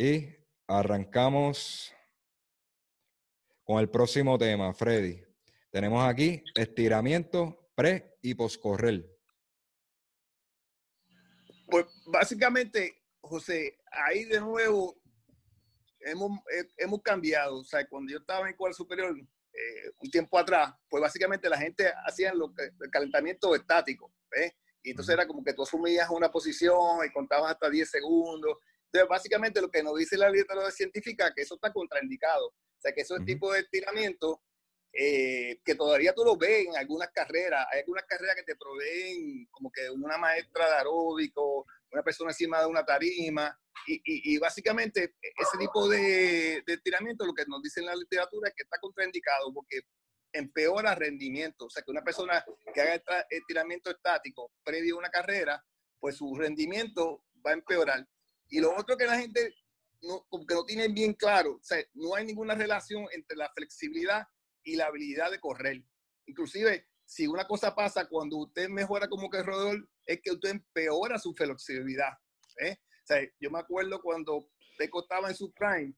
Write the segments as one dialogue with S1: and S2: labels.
S1: Y arrancamos con el próximo tema, Freddy. Tenemos aquí estiramiento pre y poscorrer.
S2: Pues básicamente, José, ahí de nuevo hemos, hemos cambiado. O sea, cuando yo estaba en cual superior, eh, un tiempo atrás, pues básicamente la gente hacía lo que, el calentamiento estático, ¿ves? Y entonces era como que tú asumías una posición y contabas hasta 10 segundos. Entonces, básicamente lo que nos dice la literatura científica que eso está contraindicado. O sea, que esos tipo de estiramiento eh, que todavía tú lo ves en algunas carreras. Hay algunas carreras que te proveen como que una maestra de aeróbico, una persona encima de una tarima. Y, y, básicamente ese tipo de, de estiramiento, lo que nos dice en la literatura es que está contraindicado porque empeora rendimiento. O sea, que una persona que haga estiramiento estático previo a una carrera, pues su rendimiento va a empeorar. Y lo otro que la gente no, que no tiene bien claro, o sea, no hay ninguna relación entre la flexibilidad y la habilidad de correr. Inclusive, si una cosa pasa cuando usted mejora como corredor, es que usted empeora su flexibilidad. ¿eh? O sea, yo me acuerdo cuando Peco estaba en su prime,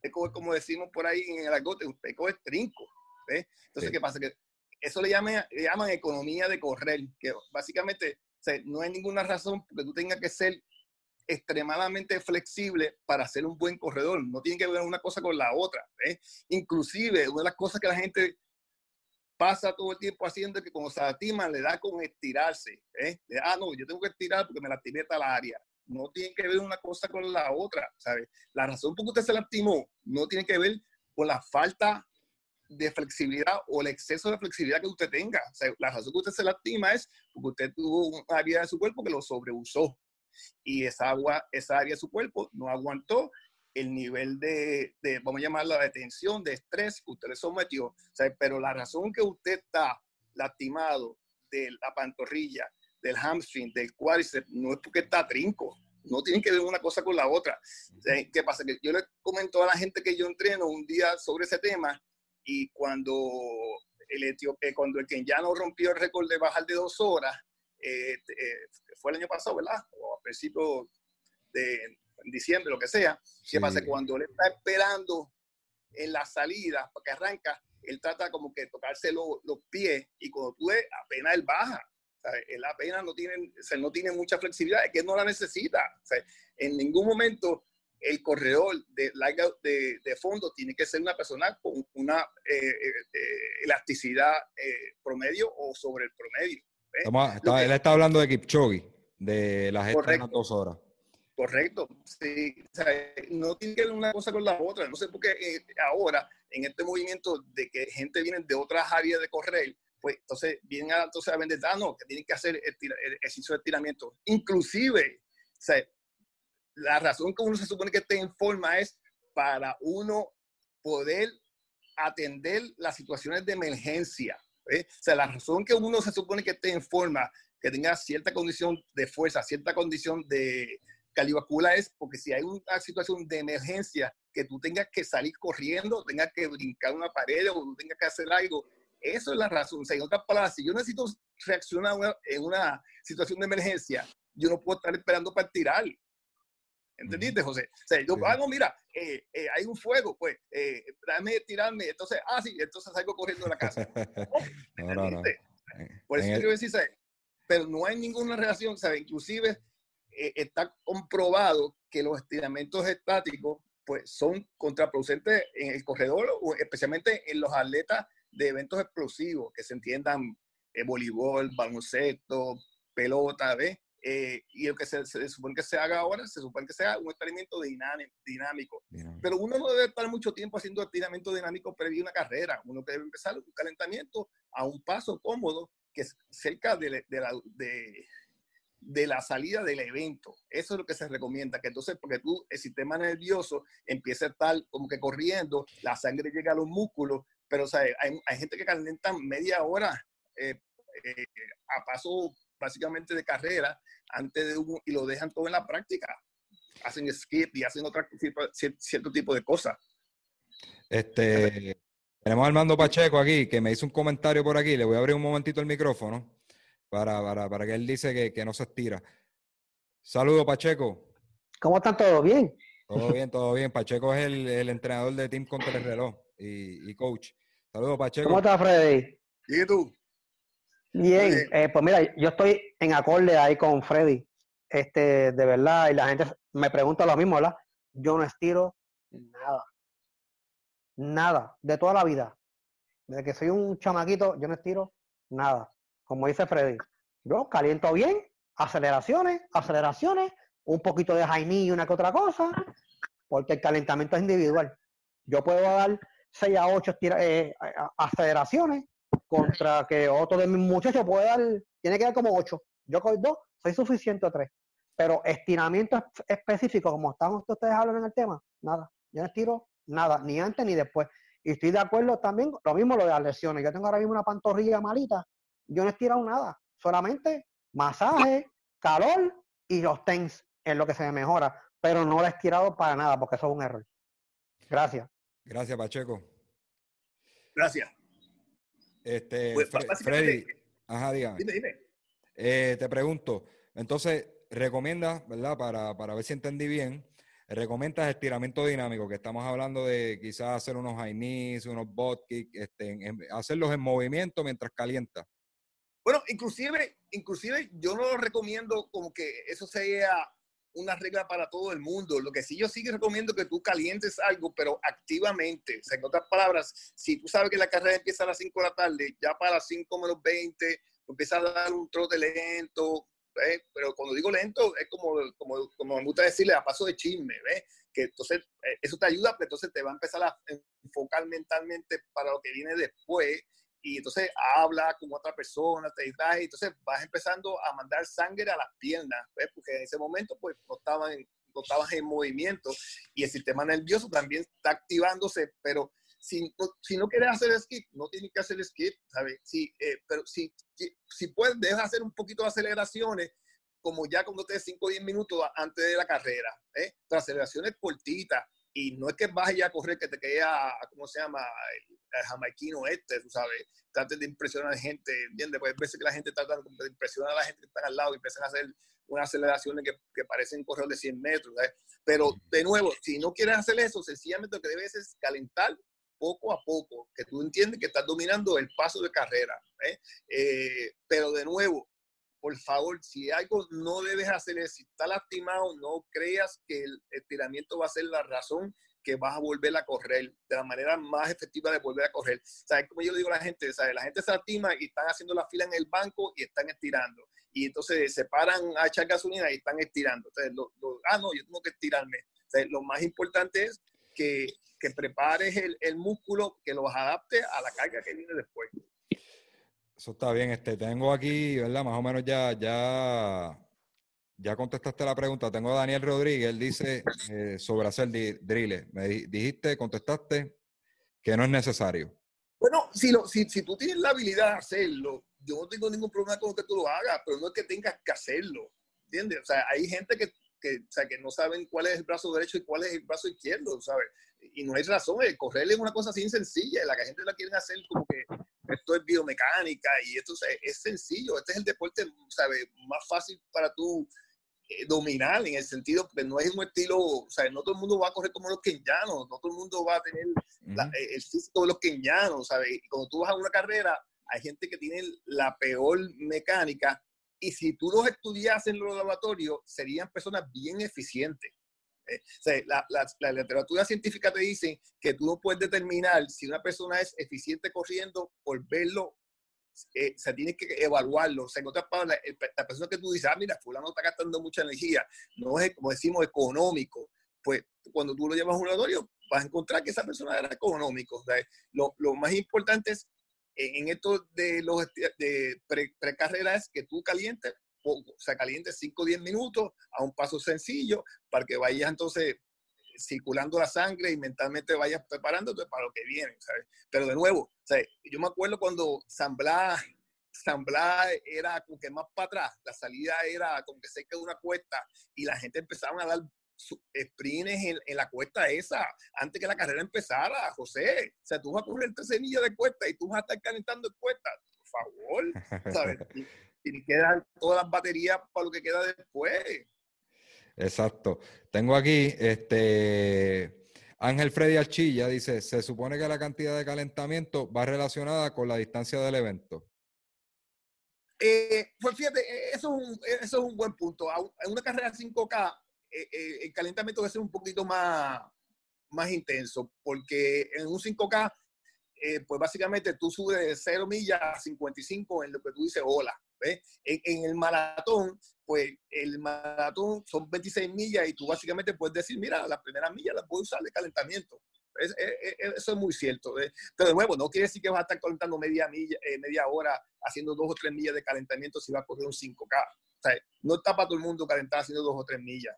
S2: Peco, como decimos por ahí en el agote, Peco es trinco. Entonces, ¿qué pasa? Que eso le llaman, le llaman economía de correr, que básicamente no hay ninguna razón porque tú tengas que ser extremadamente flexible para ser un buen corredor. No tiene que ver una cosa con la otra. Inclusive, una de las cosas que la gente pasa todo el tiempo haciendo es que cuando se lastima le da con estirarse. ¿eh? ah, no, yo tengo que estirar porque me lastimé tal área. No tiene que ver una cosa con la otra, ¿sabes? La razón por que usted se lastimó no tiene que ver con la falta de flexibilidad o el exceso de flexibilidad que usted tenga. O la razón que usted se lastima es porque usted tuvo una área de su cuerpo que lo sobreusó y esa, agua, esa área de su cuerpo no aguantó el nivel de, de vamos a llamarlo, de tensión, de estrés que usted le sometió. O sea, pero la razón que usted está lastimado de la pantorrilla, del hamstring, del cuádriceps, no es porque está trinco. No tienen que ver una cosa con la otra. ¿Qué pasa? Que yo le comento a la gente que yo entreno un día sobre ese tema y cuando el, etíope, cuando el no rompió el récord de bajar de dos horas, eh, eh, fue el año pasado, ¿verdad? O a principios de diciembre, lo que sea. ¿Qué pasa? Cuando él está esperando en la salida para que arranca, él trata como que tocarse los pies y cuando tú ves, apenas él baja. Él apenas no tiene, no tiene mucha flexibilidad, es que no la necesita. en ningún momento el corredor de, de, de, fondo tiene que ser una persona con una eh, elasticidad promedio o sobre el promedio
S1: él está hablando de Kipchoge, de las estas dos horas.
S2: Correcto, sí. no tiene que ver una cosa con la otra. No sé por qué eh, ahora, en este movimiento de que gente viene de otras áreas de correr, pues entonces vienen a, entonces a vender, ah, no, que tienen que hacer el, ejercicio de estiramiento. Inclusive, la razón que uno se supone que esté en forma es para uno poder atender las situaciones de emergencia. ¿Eh? O sea, la razón que uno se supone que esté en forma, que tenga cierta condición de fuerza, cierta condición de cardiovascular es porque si hay una situación de emergencia que tú tengas que salir corriendo, tengas que brincar una pared o tengas que hacer algo, eso es la razón. O sea, en otras palabras, si yo necesito reaccionar en una situación de emergencia, yo no puedo estar esperando para tirar. ¿Entendiste, José? O sea, yo hago, mira, eh, eh, hay un fuego, pues, eh, dame tirarme. Entonces, ah, sí, entonces salgo corriendo de la casa. no, no, no, Por eso quiero decir, pero no hay ninguna relación, ¿sabes? Inclusive está comprobado que los estiramientos estáticos, pues, son contraproducentes en el corredor o especialmente en los atletas de eventos explosivos, que se entiendan voleibol, baloncesto, pelota, ¿ves? Eh, y lo que se, supone que se haga ahora, se supone que sea un experimento dinámico. Pero uno no debe estar mucho tiempo haciendo estiramiento dinámico previo a una carrera. Uno debe empezar un calentamiento a un paso cómodo, que es cerca de, de, la, de, de, la, salida del evento. Eso es lo que se recomienda, que entonces, porque tú, el sistema nervioso empieza a estar como que corriendo, la sangre llega a los músculos, pero o sea, hay, hay, gente que calienta media hora eh, eh, a paso básicamente de carrera antes de un, y lo dejan todo en la práctica. Hacen skip y hacen otra, cierto tipo de cosas.
S1: Este, tenemos a Armando Pacheco aquí, que me hizo un comentario por aquí. Le voy a abrir un momentito el micrófono para, para, para que él dice que, que no se estira. Saludos, Pacheco.
S3: ¿Cómo están todos? ¿Bien?
S1: Todo bien, todo bien. Pacheco es el, entrenador de Team Contra el Reloj y, coach. Saludos, Pacheco.
S3: ¿Cómo estás, Freddy?
S2: ¿Y tú?
S3: Bien, eh, pues mira, yo estoy en acorde ahí con Freddy. Este, de verdad, y la gente me pregunta lo mismo, ¿verdad? Yo no estiro nada. Nada, de toda la vida. Desde que soy un chamaquito, yo no estiro nada. Como dice Freddy, yo caliento bien, aceleraciones, aceleraciones, un poquito de Jaime y una que otra cosa, porque el calentamiento es individual. Yo puedo dar 6 a 8 eh, aceleraciones contra que otro de mis muchachos puede dar, tiene que dar como 8. Yo con dos, soy suficiente a 3. Pero estiramiento específico, como están ustedes hablando en el tema, nada. Yo no estiro nada, ni antes ni después. Y estoy de acuerdo también, lo mismo lo de las lesiones. Yo tengo ahora mismo una pantorrilla malita, yo no he estirado nada, solamente masaje, calor y los TENS es lo que se me mejora, pero no lo he estirado para nada porque eso es un error. Gracias.
S1: Gracias, Pacheco.
S2: Gracias.
S1: Este, pues, Freddy, ajá, dígame.
S2: Dime, dime.
S1: Eh, te pregunto, entonces, recomiendas, ¿verdad? Para, para ver si entendí bien, recomiendas estiramiento dinámico, que estamos hablando de quizás hacer unos high knees, unos bot kick, este, hacerlos en movimiento mientras calienta.
S2: Bueno, inclusive, inclusive yo no lo recomiendo como que eso sea una regla para todo el mundo. Lo que sí yo sí recomiendo que tú calientes algo, pero activamente. O sea, en otras palabras, si tú sabes que la carrera empieza a las 5 de la tarde, ya para las 5 menos 20, empiezas a dar un trote lento, ¿ves? pero cuando digo lento, es como, como, como me gusta decirle a paso de chisme, ¿ves? que entonces eh, eso te ayuda, pero entonces te va a empezar a enfocar mentalmente para lo que viene después y entonces habla con otra persona, te distrae, entonces vas empezando a mandar sangre a las piernas, ¿ves? porque en ese momento pues no estaban, no estabas en movimiento y el sistema nervioso también está activándose, pero si, si no quieres hacer skip, no tienes que hacer skip, ¿sabes? Si, eh, pero si, si puedes, deja hacer un poquito de aceleraciones, como ya cuando te 5 o 10 minutos antes de la carrera, ¿eh? aceleraciones cortitas, y no es que vas ya a correr que te queda, ¿cómo se llama? El, jamaiquino este, tú sabes, trates de impresionar a la gente, ¿entiendes? Pues a veces que la gente trata de impresionar a la gente que está al lado y empiezan a hacer unas aceleraciones que, que parecen correr de 100 metros, ¿sabes? Pero, de nuevo, si no quieres hacer eso, sencillamente lo que debes es calentar poco a poco, que tú entiendes que estás dominando el paso de carrera. ¿eh? Eh, pero de nuevo, por favor, si algo no debes hacer si está lastimado, no creas que el estiramiento va a ser la razón que vas a volver a correr de la manera más efectiva de volver a correr. ¿Sabes? Como yo le digo a la gente, ¿sabes? la gente se lastima y están haciendo la fila en el banco y están estirando. Y entonces se paran a echar gasolina y están estirando. Entonces, ah, no, yo tengo que estirarme. lo más importante es que, que prepares el, el músculo, que los adapte a la carga que viene después.
S1: Eso está bien. Este, tengo aquí, ¿verdad? Más o menos ya, ya, ya contestaste la pregunta. Tengo a Daniel Rodríguez, él dice eh, sobre hacer drills. Me dijiste, contestaste que no es necesario.
S2: Bueno, si, lo, si, si tú tienes la habilidad de hacerlo, yo no tengo ningún problema con que tú lo hagas, pero no es que tengas que hacerlo. ¿Entiendes? O sea, hay gente que, que, o sea, que no saben cuál es el brazo derecho y cuál es el brazo izquierdo, ¿sabes? Y no hay razón. El correr es una cosa así sencilla. La gente la quiere hacer como que esto es biomecánica y esto es, sencillo, este es el deporte ¿sabe? más fácil para tú eh, dominar en el sentido que no es un estilo, o sea, no todo el mundo va a correr como los kenyanos, no todo el mundo va a tener eh, el físico de los kenyanos, ¿sabes? Y cuando tú vas a una carrera, hay gente que tiene la peor mecánica y si tú los estudias en los laboratorios, serían personas bien eficientes. Eh, la, literatura científica te dice que tú no puedes determinar si una persona es eficiente corriendo por verlo eh, o sea, tienes que evaluarlo. O sea, en otras palabras, la persona que tú dices, ah, mira, fulano está gastando mucha energía, no es, como decimos, económico. Pues cuando tú lo llevas a un laboratorio, vas a encontrar que esa persona era económico. O sea, lo, lo, más importante es, en esto de los de precarrera es que tú calientes poco, o sea, caliente 5 o 10 minutos a un paso sencillo para que vayas entonces circulando la sangre y mentalmente vayas preparándote para lo que viene, ¿sabes? Pero de nuevo, yo me acuerdo cuando San Blas, San Blas era como que más para atrás, la salida era como que cerca de una cuesta y la gente empezaba a dar sprints en, en, la cuesta esa, antes que la carrera empezara, José. O sea, tú vas a correr tres millas de cuesta y tú vas a estar calentando en cuesta, por favor, ¿sabes? y quedan todas las baterías para lo que queda después.
S1: Exacto. Tengo aquí, este, Ángel Freddy Archilla dice, se supone que la cantidad de calentamiento va relacionada con la distancia del evento.
S2: Eh, pues fíjate, eh, eso es un, eso es un buen punto. En una carrera 5K, eh, el calentamiento debe ser un poquito más, más intenso, porque en un 5K, pues básicamente tú subes de 0 millas a 55 en lo que tú dices hola. En, el maratón, pues el maratón son 26 millas y tú básicamente puedes decir, mira, las primeras millas las puedo usar de calentamiento eso es muy cierto. Pero de nuevo, no quiere decir que vas a estar calentando media, milla, eh, media hora haciendo dos o tres millas de calentamiento si vas a correr un 5K. No está para todo el mundo calentar haciendo dos o tres millas.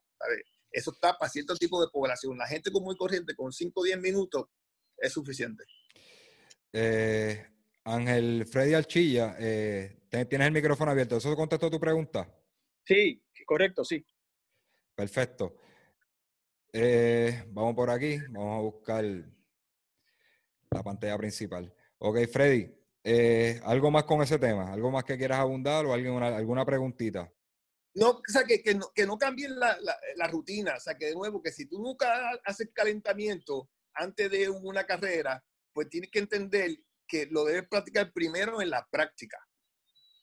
S2: Eso está para cierto tipo de población. La gente común y corriente con 5 o 10 minutos es suficiente.
S1: Eh, Ángel Freddy Alchilla, eh, tienes el micrófono abierto. ¿Eso contestó tu pregunta?
S4: Sí, correcto, sí.
S1: Perfecto. Eh, vamos por aquí, vamos a buscar la pantalla principal. Ok, Freddy, eh, ¿algo más con ese tema? ¿Algo más que quieras abundar o alguna, alguna preguntita?
S2: No, o sea, que, que no, que no cambien la, la, rutina. O sea, que de nuevo, que si tú nunca haces calentamiento antes de una carrera, pues tienes que entender que lo debes practicar primero en la práctica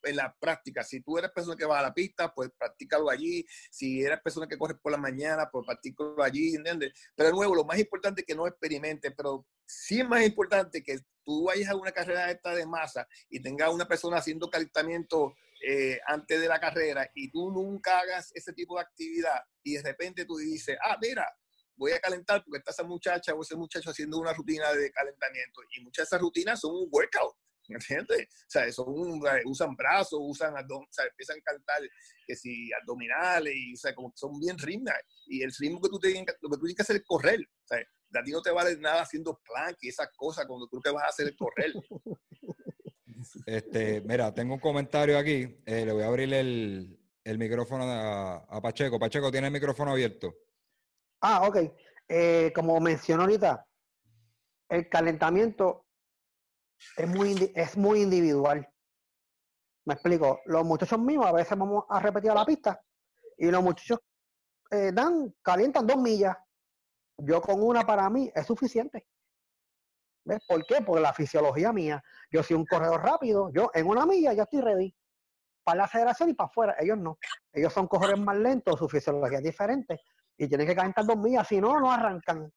S2: en la práctica. Si tú eres persona que va a la pista, pues practícalo allí. Si eres persona que corre por la mañana, pues practícalo allí, ¿entiendes? Pero de nuevo, lo más importante es que no experimentes, pero sí es más importante que tú vayas a una carrera esta de masa y tengas una persona haciendo calentamiento eh, antes de la carrera y tú nunca hagas ese tipo de actividad y de repente tú dices, ah, mira, voy a calentar porque está esa muchacha o ese muchacho haciendo una rutina de calentamiento y muchas de esas rutinas son un workout. ¿Entiendes? O sea, son, usan brazos, usan o sea, empiezan a cantar que si abdominales, y, o sea, como son bien ritmos. Y el ritmo que tú tienes, lo que tú tienes que hacer es correr. O sea, a ti no te vale nada haciendo plank y esas cosas cuando tú lo que vas a hacer es correr.
S1: Este, mira, tengo un comentario aquí. Eh, le voy a abrir el, el micrófono a, a, Pacheco. Pacheco, tiene el micrófono abierto.
S3: Ah, ok. Eh, como mencionó ahorita, el calentamiento es muy, es muy individual. Me explico. Los muchachos míos a veces vamos a repetir la pista y los muchachos eh, dan, calientan dos millas. Yo con una para mí es suficiente. ¿Ves? ¿Por qué? Por la fisiología mía. Yo soy un corredor rápido. Yo en una milla ya estoy ready. Para la aceleración y para afuera. Ellos no. Ellos son corredores más lentos, su fisiología es diferente. Y tienen que calentar dos millas. Si no, no arrancan.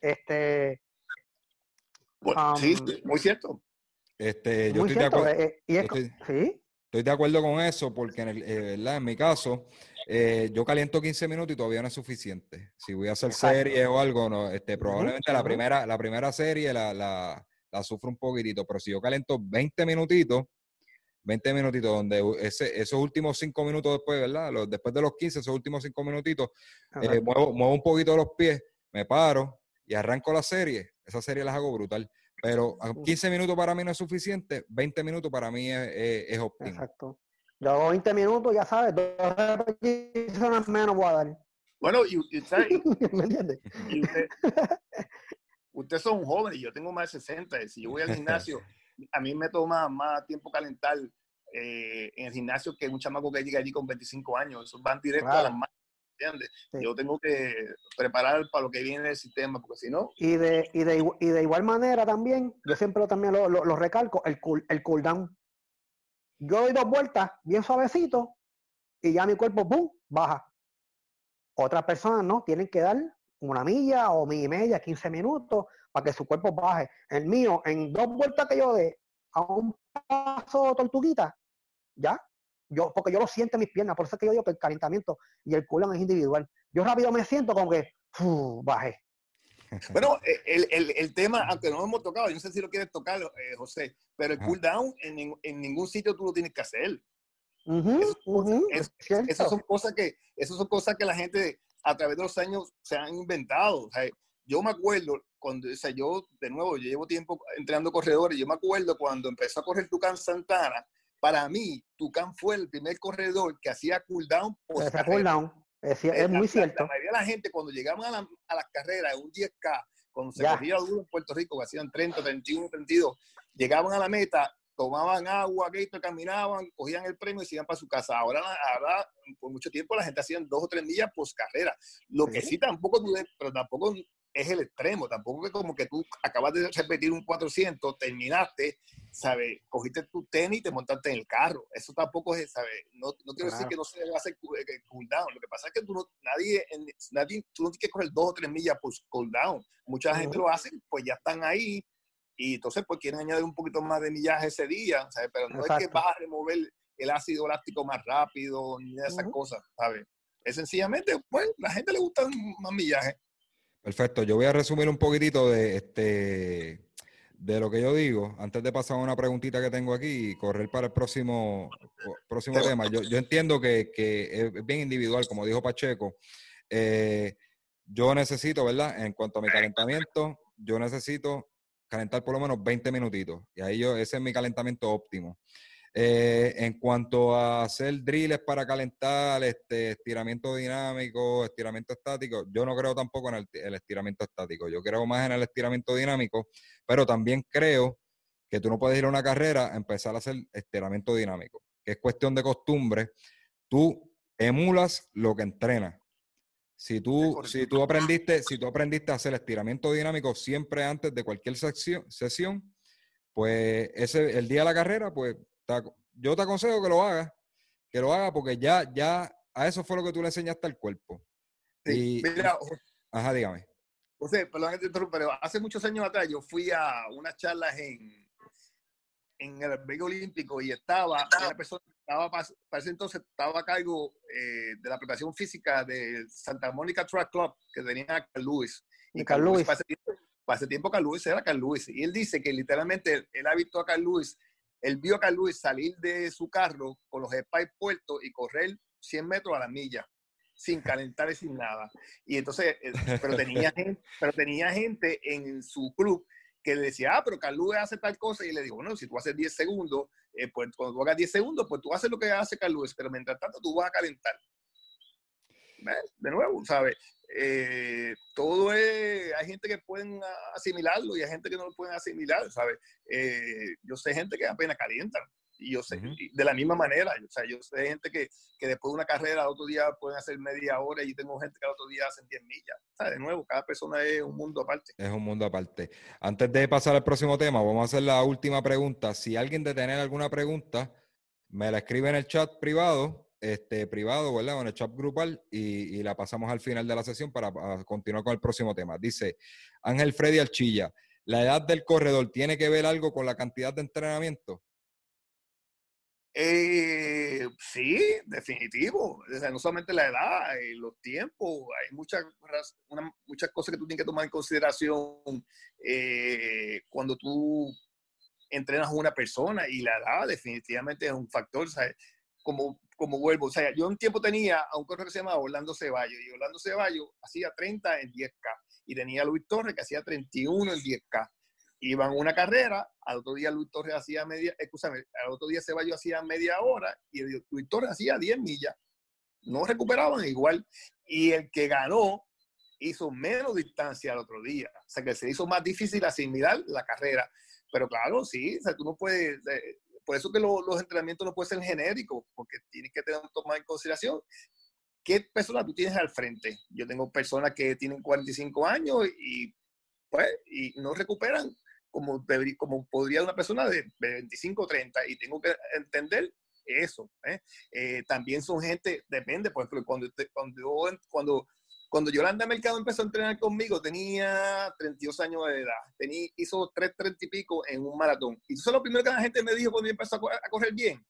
S3: Este,
S2: sí, muy cierto.
S1: Este, yo estoy de acuerdo. Eh, estoy, de acuerdo con eso porque en, eh, en mi caso, eh, yo caliento 15 minutos y todavía no es suficiente. Si voy a hacer serie o algo, no, este, probablemente la, primera, la primera serie la, la, la, sufro un poquitito, pero si yo caliento 20 minutitos, 20 minutitos, donde ese, esos últimos 5 minutos después, ¿verdad? Los, después de los 15, esos últimos 5 minutitos, muevo, muevo un poquito los pies, me paro y arranco la serie, esa serie las hago brutal. Pero 15 minutos para mí no es suficiente, 20 minutos para mí es, óptimo. Exacto.
S3: Yo hago 20 minutos, ya sabes, dos repeticiones menos voy a dar.
S2: Bueno, y, usted, ¿me entiende? Y usted, ustedes son jóvenes y yo tengo más de 60. Si yo voy al gimnasio, a mí me toma más tiempo calentar eh, en el gimnasio que un chamaco que llega allí con 25 años. Eso van directo a las manos. Yo tengo que preparar para lo que viene el sistema, porque si no...
S3: Y de, y de, y de igual manera también, yo siempre también lo, lo, recalco, el, cool, el cooldown. Yo doy dos vueltas bien suavecito y ya mi cuerpo, ¡pum!, baja. Otras personas no, tienen que dar una milla o milla y media, 15 minutos, para que su cuerpo baje. El mío, en dos vueltas que yo dé a un paso tortuguita, ya, yo, porque yo lo siento en mis piernas, por eso es que yo digo que el calentamiento y el cooldown es individual. Yo rápido me siento como que bajé.
S2: Bueno, eh, el, el, el, tema, aunque no hemos tocado, yo no sé si lo quieres tocar, eh, José, pero el cooldown en, en, ningún sitio tú lo tienes que hacer. esas, son cosas que, esas son cosas que la gente a través de los años se han inventado. O sea, yo me acuerdo cuando, o sea, yo de nuevo, yo llevo tiempo entrenando corredores, yo me acuerdo cuando empezó a correr Tucán Santana, para mí, Tucán fue el primer corredor que hacía cooldown.
S3: Cooldown, es, es, muy cierto.
S2: La mayoría de la gente, cuando llegaban a, las carreras, un 10K, cuando se corría duro en Puerto Rico, que hacían 30, 31, 32, llegaban a la meta, tomaban agua, que caminaban, cogían el premio y se iban para su casa. Ahora, ahora, por mucho tiempo, la gente hacía dos o tres millas post carrera. Lo que sí tampoco, pero tampoco es el extremo, tampoco es como que tú acabas de repetir un 400, terminaste, ¿sabes? Cogiste tu tenis y te montaste en el carro. Eso tampoco es, ¿sabes? No, no quiero decir que no se debe hacer eh, cool down. Lo que pasa es que tú no, nadie, nadie, tú no tienes que coger dos o tres millas por cool down. Mucha gente lo hace, pues ya están ahí y entonces pues quieren añadir un poquito más de millaje ese día, ¿sabes? Pero no es que vas a remover el ácido láctico más rápido ni de esas cosas, ¿sabes? Es sencillamente, pues, la gente le gusta más millaje.
S1: Perfecto, yo voy a resumir un poquitito de este de lo que yo digo, antes de pasar a una preguntita que tengo aquí y correr para el próximo, próximo tema. Yo, yo entiendo que, que, es bien individual, como dijo Pacheco. Eh, yo necesito, ¿verdad? En cuanto a mi calentamiento, yo necesito calentar por lo menos 20 minutitos. Y ahí yo, ese es mi calentamiento óptimo. Eh, en cuanto a hacer drills para calentar, este, estiramiento dinámico, estiramiento estático, yo no creo tampoco en el, estiramiento estático. Yo creo más en el estiramiento dinámico, pero también creo que tú no puedes ir a una carrera a empezar a hacer estiramiento dinámico, que es cuestión de costumbre. Tú emulas lo que entrenas. Si tú, si tú aprendiste, si tú aprendiste a hacer estiramiento dinámico siempre antes de cualquier sesión, sesión pues ese, el día de la carrera, pues yo te aconsejo que lo hagas, que lo hagas porque ya, ya a eso fue lo que tú le enseñaste al cuerpo.
S2: Sí, mira,
S1: ajá, dígame.
S2: José, perdón que te interrumpa, pero hace muchos años atrás yo fui a unas charlas en, en el albergue olímpico y estaba una persona estaba para ese entonces estaba a cargo eh, de la preparación física de Santa Mónica Track Club que tenía a Carl Lewis.
S3: Y Carl Lewis.
S2: Para ese, tiempo, Carl Lewis era Carl Lewis. Y él dice que literalmente él ha visto a Carl Lewis él vio a Carl Luis salir de su carro con los spikes puestos y correr 100 metros a la milla, sin calentar y sin nada. Y entonces, eh, pero tenía, gente, pero tenía gente en su club que le decía, ah, pero Carlos hace tal cosa, y le digo, bueno, si tú haces 10 segundos, eh, pues cuando tú hagas 10 segundos, pues tú haces lo que hace Carlos, pero mientras tanto tú vas a calentar. De nuevo, ¿sabes? Eh, todo es, hay gente que pueden asimilarlo y hay gente que no lo pueden asimilar, ¿sabes? Eh, yo sé gente que apenas calientan y yo sé, de la misma manera, o sea, yo sé gente que, que después de una carrera, otro día pueden hacer media hora y tengo gente que al otro día hacen 10 millas. O sea, de nuevo, cada persona es un mundo aparte.
S1: Es un mundo aparte. Antes de pasar al próximo tema, vamos a hacer la última pregunta. Si alguien de tener alguna pregunta, me la escribe en el chat privado este, privado, ¿verdad? O en el chat grupal y, la pasamos al final de la sesión para, continuar con el próximo tema. Dice Ángel Freddy Alchilla, ¿la edad del corredor tiene que ver algo con la cantidad de entrenamiento?
S2: Eh, sí, definitivo. O sea, no solamente la edad, eh, los tiempos, hay muchas, muchas cosas que tú tienes que tomar en consideración eh, cuando tú entrenas a una persona y la edad definitivamente es un factor. Sea, como como vuelvo. O sea, yo un tiempo tenía a un corredor que se llamaba Orlando Ceballos y Orlando Ceballos hacía 30 en 10K y tenía a Luis Torres que hacía 31 en 10K. Iban una carrera, al otro día Luis Torres hacía media, escúchame, al otro día Ceballos hacía media hora y Luis Torres hacía 10 millas. No recuperaban igual. Y el que ganó hizo menos distancia al otro día. O sea, que se hizo más difícil asimilar la carrera. Pero claro, sí, o sea, tú no puedes, eh, por eso que los entrenamientos no pueden ser genéricos, porque tienes que tener, tomar en consideración qué persona tú tienes al frente. Yo tengo personas que tienen 45 años y, pues, y no recuperan como, como podría una persona de 25 o 30 y tengo que entender eso. ¿eh? Eh, también son gente, depende, por ejemplo, cuando, cuando, cuando cuando Yolanda Mercado empezó a entrenar conmigo, tenía 32 años de edad. Tenía, hizo 3.30 y pico en un maratón. Y eso es lo primero que la gente me dijo cuando empezó a, correr bien.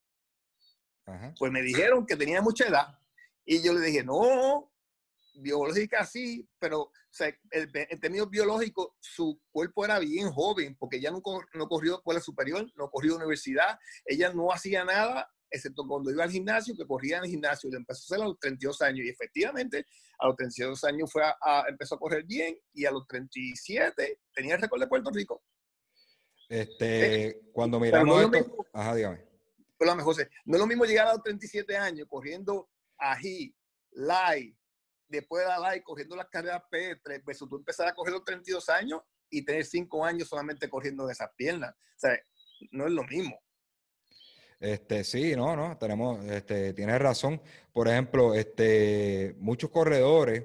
S2: Pues me dijeron que tenía mucha edad. Y yo le dije, no, biológica sí, pero o sea, en términos biológicos, su cuerpo era bien joven, porque ella no, no corrió escuela superior, no corrió universidad, ella no hacía nada excepto cuando iba al gimnasio, que corría en el gimnasio, y empezó a hacer a los 32 años, y efectivamente a los 32 años fue a, empezó a correr bien, y a los 37 tenía el récord de Puerto Rico.
S1: Este, eh, cuando miramos esto, mismo, ajá, dígame.
S2: José, no es lo mismo llegar a los 37 años corriendo ají, light, después de la light, corriendo las carreras P3, versus tú empezar a correr los 32 años y tener 5 años solamente corriendo de esas piernas. O sea, no es lo mismo.
S1: Este, sí, no, no, tenemos, este, tienes razón. Por ejemplo, este, muchos corredores,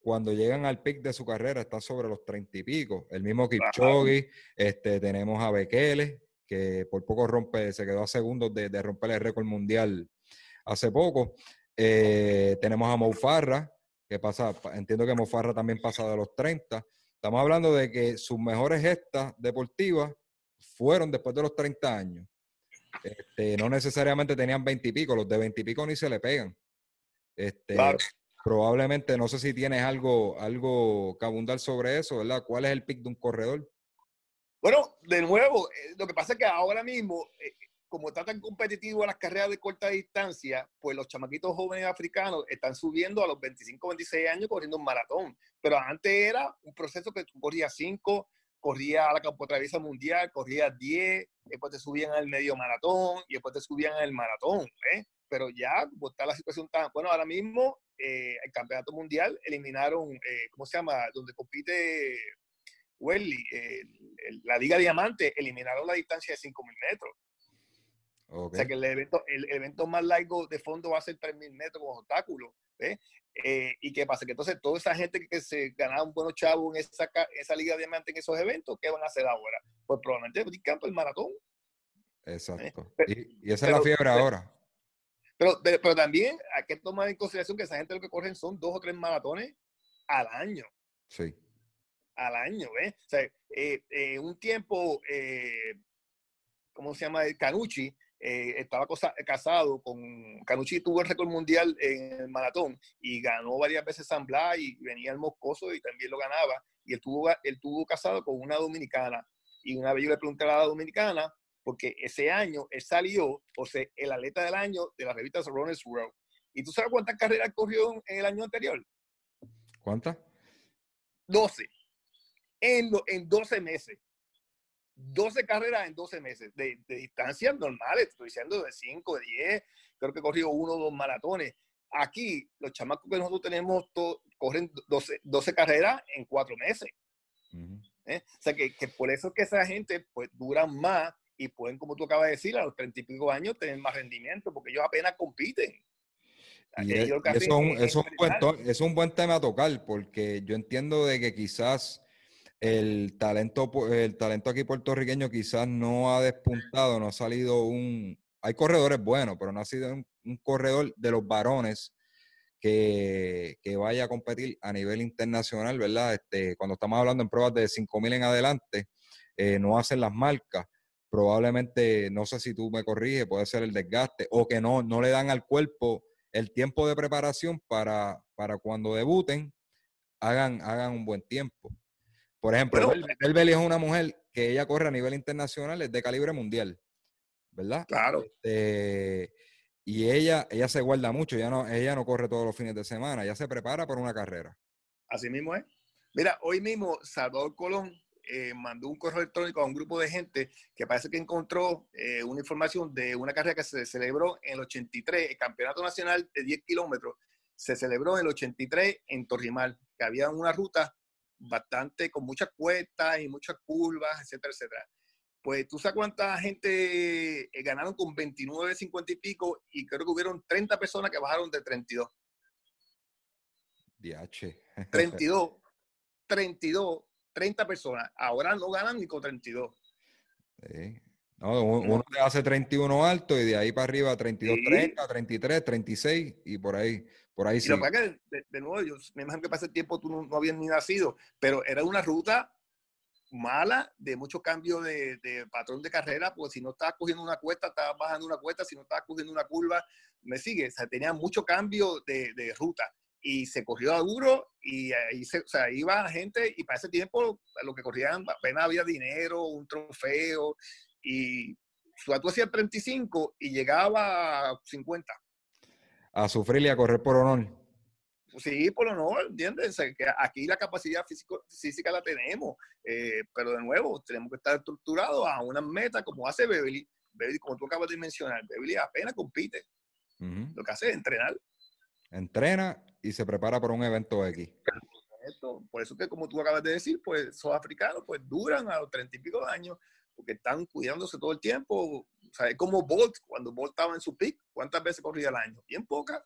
S1: cuando llegan al pic de su carrera, están sobre los treinta y pico. El mismo Kipchoge, este, tenemos a Bekele, que por poco rompe, se quedó a segundos de, romper el récord mundial hace poco. Eh, tenemos a Moufarra, que pasa, entiendo que Mofarra también pasa de los 30. Estamos hablando de que sus mejores gestas deportivas fueron después de los 30 años. Este, no necesariamente tenían 20 y pico, los de 20 y pico ni se le pegan. Este, Probablemente, no sé si tienes algo, algo que abundar sobre eso, ¿verdad? ¿Cuál es el pick de un corredor?
S2: Bueno, de nuevo, eh, lo que pasa es que ahora mismo eh, como está tan competitivo las carreras de corta distancia, pues los chamaquitos jóvenes africanos están subiendo a los 25, 26 años corriendo un maratón. Pero antes era un proceso que tú corrías 5, corría a la Traviesa mundial, corría 10, después te subían al medio maratón y después te subían al maratón. ¿eh? Pero ya, como está la situación tan... Bueno, ahora mismo eh, el campeonato mundial eliminaron, eh, ¿cómo se llama? Donde compite Welly, la Liga Diamante, eliminaron la distancia de 5.000 metros. O sea que el evento, el evento más largo de fondo va a ser 3.000 metros con obstáculos. Eh, ¿Y qué pasa? Que entonces toda esa gente que, se ganaba un buen chavo en esa, esa liga diamante en esos eventos, ¿qué van a hacer ahora? Pues probablemente campo el maratón.
S1: Exacto. y, esa es la fiebre ahora.
S2: Pero, pero, también hay que tomar en consideración que esa gente lo que corren son dos o tres maratones al año.
S1: Sí.
S2: Al año, ¿ves? O sea, eh, eh, un tiempo, ¿cómo se llama? Canucci eh, estaba casado con Canucci, tuvo el récord mundial en el maratón y ganó varias veces San Blas y venía el Moscoso y también lo ganaba. Y él tuvo, él tuvo casado con una dominicana. Y una vez yo le pregunté a la dominicana, porque ese año él salió, o sea, el atleta del año de la revista Runners World. ¿Y tú sabes cuántas carreras corrió en el año anterior?
S1: ¿Cuántas?
S2: 12. En, en 12 meses. 12 carreras en 12 meses, de, de distancias normales, estoy diciendo de 5, de 10, creo que he corrido uno o dos maratones. Aquí, los chamacos que nosotros tenemos corren 12, 12, carreras en 4 meses. ¿Eh? O sea, que, que, por eso es que esa gente pues duran más y pueden, como tú acabas de decir, a los 30 y pico años tener más rendimiento, porque ellos apenas compiten.
S1: Y eso, es un, es, un buen, es un buen tema a tocar, porque yo entiendo de que quizás el talento, el talento aquí puertorriqueño quizás no ha despuntado, no ha salido un... Hay corredores buenos, pero no ha sido un, corredor de los varones que, vaya a competir a nivel internacional, ¿verdad? Este, cuando estamos hablando en pruebas de 5.000 en adelante, eh, no hacen las marcas. Probablemente, no sé si tú me corriges, puede ser el desgaste o que no, no le dan al cuerpo el tiempo de preparación para, para cuando debuten, hagan, hagan un buen tiempo. Por ejemplo, Belbeli es una mujer que ella corre a nivel internacional, es de calibre mundial, ¿verdad?
S2: Claro.
S1: Este, y ella, ella se guarda mucho, ella no, ella no corre todos los fines de semana, ella se prepara para una carrera.
S2: Así mismo es. Mira, hoy mismo Salvador Colón eh, mandó un correo electrónico a un grupo de gente que parece que encontró eh, una información de una carrera que se celebró en el 83, el Campeonato Nacional de 10 kilómetros, se celebró en el 83 en Torrimal, que había una ruta bastante, con muchas cuestas y muchas curvas, etcétera, etcétera. Pues tú sabes cuánta gente eh, ganaron con 29, 50 y pico, y creo que hubieron 30 personas que bajaron de 32.
S1: DH.
S2: 32, 32, 30 personas. Ahora no ganan ni con 32.
S1: No, uno te hace 31 alto y de ahí para arriba 32, 30, 33, 36 y por ahí. Por ahí
S2: y
S1: sí.
S2: Lo que que, de, nuevo, yo me imagino que pasa el tiempo tú no, habías ni nacido, pero era una ruta mala, de mucho cambio de, patrón de carrera, pues si no estabas cogiendo una cuesta, estabas bajando una cuesta, si no estabas cogiendo una curva, me sigue, o sea, tenía mucho cambio de, ruta y se corrió a duro y ahí se, o sea, iba gente y para ese tiempo lo que corrían apenas había dinero, un trofeo y tú hacías 35 y llegaba a 50
S1: a sufrir y a correr por honor.
S2: Sí, por honor, ¿entiendes? que aquí la capacidad físico, física la tenemos, eh, pero de nuevo, tenemos que estar estructurados a una meta como hace Beverly. Beverly, como tú acabas de mencionar, Beverly apenas compite. Lo que hace es entrenar.
S1: Entrena y se prepara para un evento X.
S2: Por eso que, como tú acabas de decir, pues esos africanos pues duran a los treinta y pico de años porque están cuidándose todo el tiempo, sea, es como Bolt, cuando Bolt estaba en su pick, ¿cuántas veces corría al año? Bien pocas.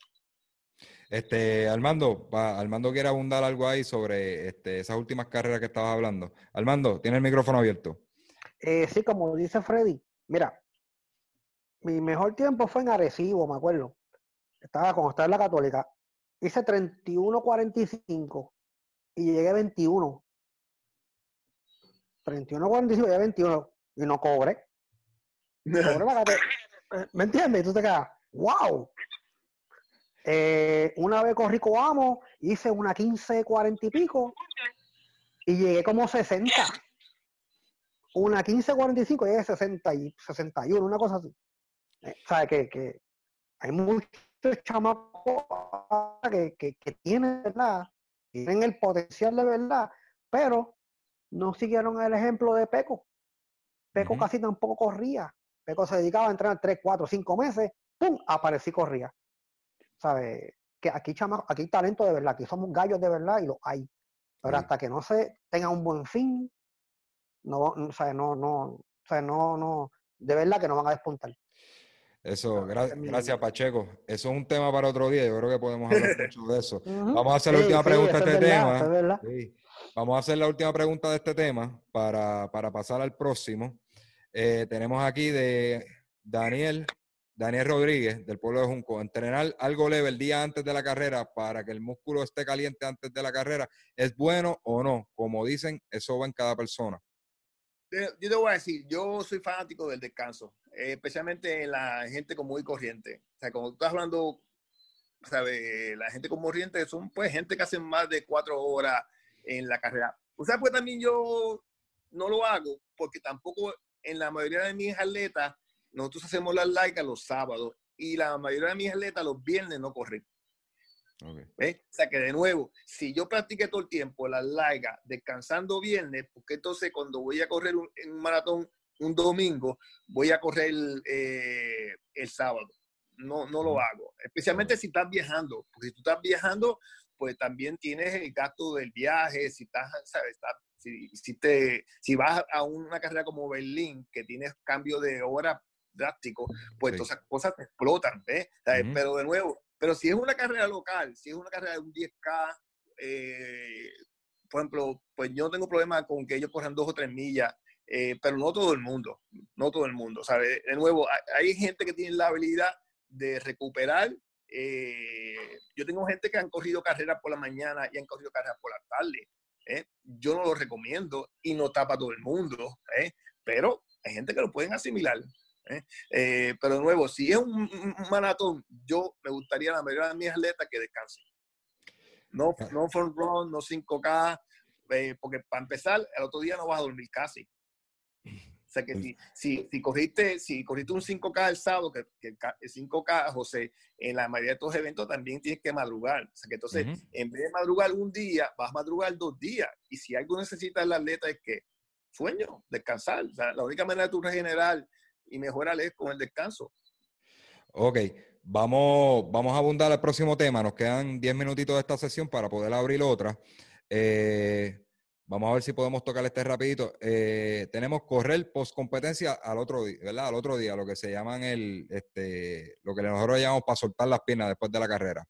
S1: Este, Armando, va, Armando quiere abundar algo ahí sobre este, esas últimas carreras que estabas hablando. Armando, tiene el micrófono abierto.
S3: Eh, sí, como dice Freddy, mira, mi mejor tiempo fue en Arecibo, me acuerdo. Estaba cuando estaba en la Católica. Hice 31.45 y llegué a 21. 31.45 llegué a 21 y no cobré. Católica. ¿Me entiendes? Y tú te quedas, wow. Eh, una vez corrí Coamo, hice una 15.40 y pico y llegué como 60. Una 15.45 llegué a 60 y 61, una cosa así. Eh, o sea, que, que hay muchos chamacos que, que, que tienen, ¿verdad? Tienen el potencial de verdad, pero no siguieron el ejemplo de Peco. Peco casi tampoco corría. Peco se dedicaba a entrenar 3, 4, 5 meses, ¡pum! Aparecí y corría. ¿Sabes? Que aquí, chama, aquí hay talento de verdad, aquí somos gallos de verdad y lo hay. Pero
S1: Sí.
S3: hasta que no se tenga un buen fin, no, no, o sea, no, no, o sea, no, no, de verdad que no van a despuntar.
S1: Eso, gra- gracias Pacheco. Eso es un tema para otro día. Yo creo que podemos hablar mucho de eso. Vamos a hacer la
S3: Sí,
S1: última
S3: sí,
S1: pregunta de
S3: es
S1: este
S3: verdad,
S1: tema.
S3: es.
S1: Sí. Vamos a hacer la última pregunta de este tema para, para pasar al próximo. Eh, tenemos aquí de Daniel, Daniel Rodríguez, del pueblo de Junco. Entrenar algo leve el día antes de la carrera para que el músculo esté caliente antes de la carrera, ¿es bueno o no? Como dicen, eso va en cada persona.
S2: Yo te voy a decir, yo soy fanático del descanso, eh, especialmente en la gente común y corriente. O sea, como tú estás hablando, ¿sabes? La gente común y corriente son pues gente que hacen más de cuatro horas en la carrera. O sea, pues también yo no lo hago porque tampoco en la mayoría de mis atletas, nosotros hacemos las largas los sábados y la mayoría de mis atletas los viernes no corren.
S1: Ok.
S2: ¿Ves? O sea que de nuevo, si yo practiqué todo el tiempo las largas, descansando viernes, porque entonces cuando voy a correr un, un maratón un domingo, voy a correr eh, el sábado. No, no lo hago. Especialmente si estás viajando, porque si tú estás viajando, pues también tienes el gasto del viaje, si estás, ¿sabes? Estás- si, si, te, si vas a una carrera como Berlín, que tienes cambio de hora drástico, pues
S1: Sí.
S2: todas esas cosas te explotan.
S1: Ujú.
S2: Pero de nuevo, pero si es una carrera local, si es una carrera de un 10K, eh, por ejemplo, pues yo no tengo problema con que ellos corran dos o tres millas, eh, pero no todo el mundo, no todo el mundo, ¿sabes? De nuevo, hay, hay gente que tiene la habilidad de recuperar. eh, yo tengo gente que han corrido carreras por la mañana y han corrido carreras por la tarde. ¿Eh? Yo no lo recomiendo y no tapa todo el mundo, ¿eh? pero hay gente que lo pueden asimilar. ¿eh? Eh, pero de nuevo, si es un, maratón, yo me gustaría a la mayoría de mis atletas que descansen. No, no front run, no 5K, eh, porque para empezar, el otro día no vas a dormir casi. Sea que si, si, si, corriste, si corriste un 5K el sábado, que, que el ca- el 5K, José, en la mayoría de estos eventos también tienes que madrugar. O sea que entonces, en vez de madrugar un día, vas a madrugar dos días. Y si algo necesita el atleta es que sueño, descansar. O sea, la única manera de tú regenerar y mejorar es con el descanso.
S1: Ok, vamos, vamos a abundar al próximo tema. Nos quedan 10 minutitos de esta sesión para poder abrir otra. Eh, vamos a ver si podemos tocar este rapidito. Eh, tenemos correr post competencia al otro día, ¿verdad? Al otro día, lo que se llaman el, este, lo que nosotros llamamos para soltar las piernas después de la carrera.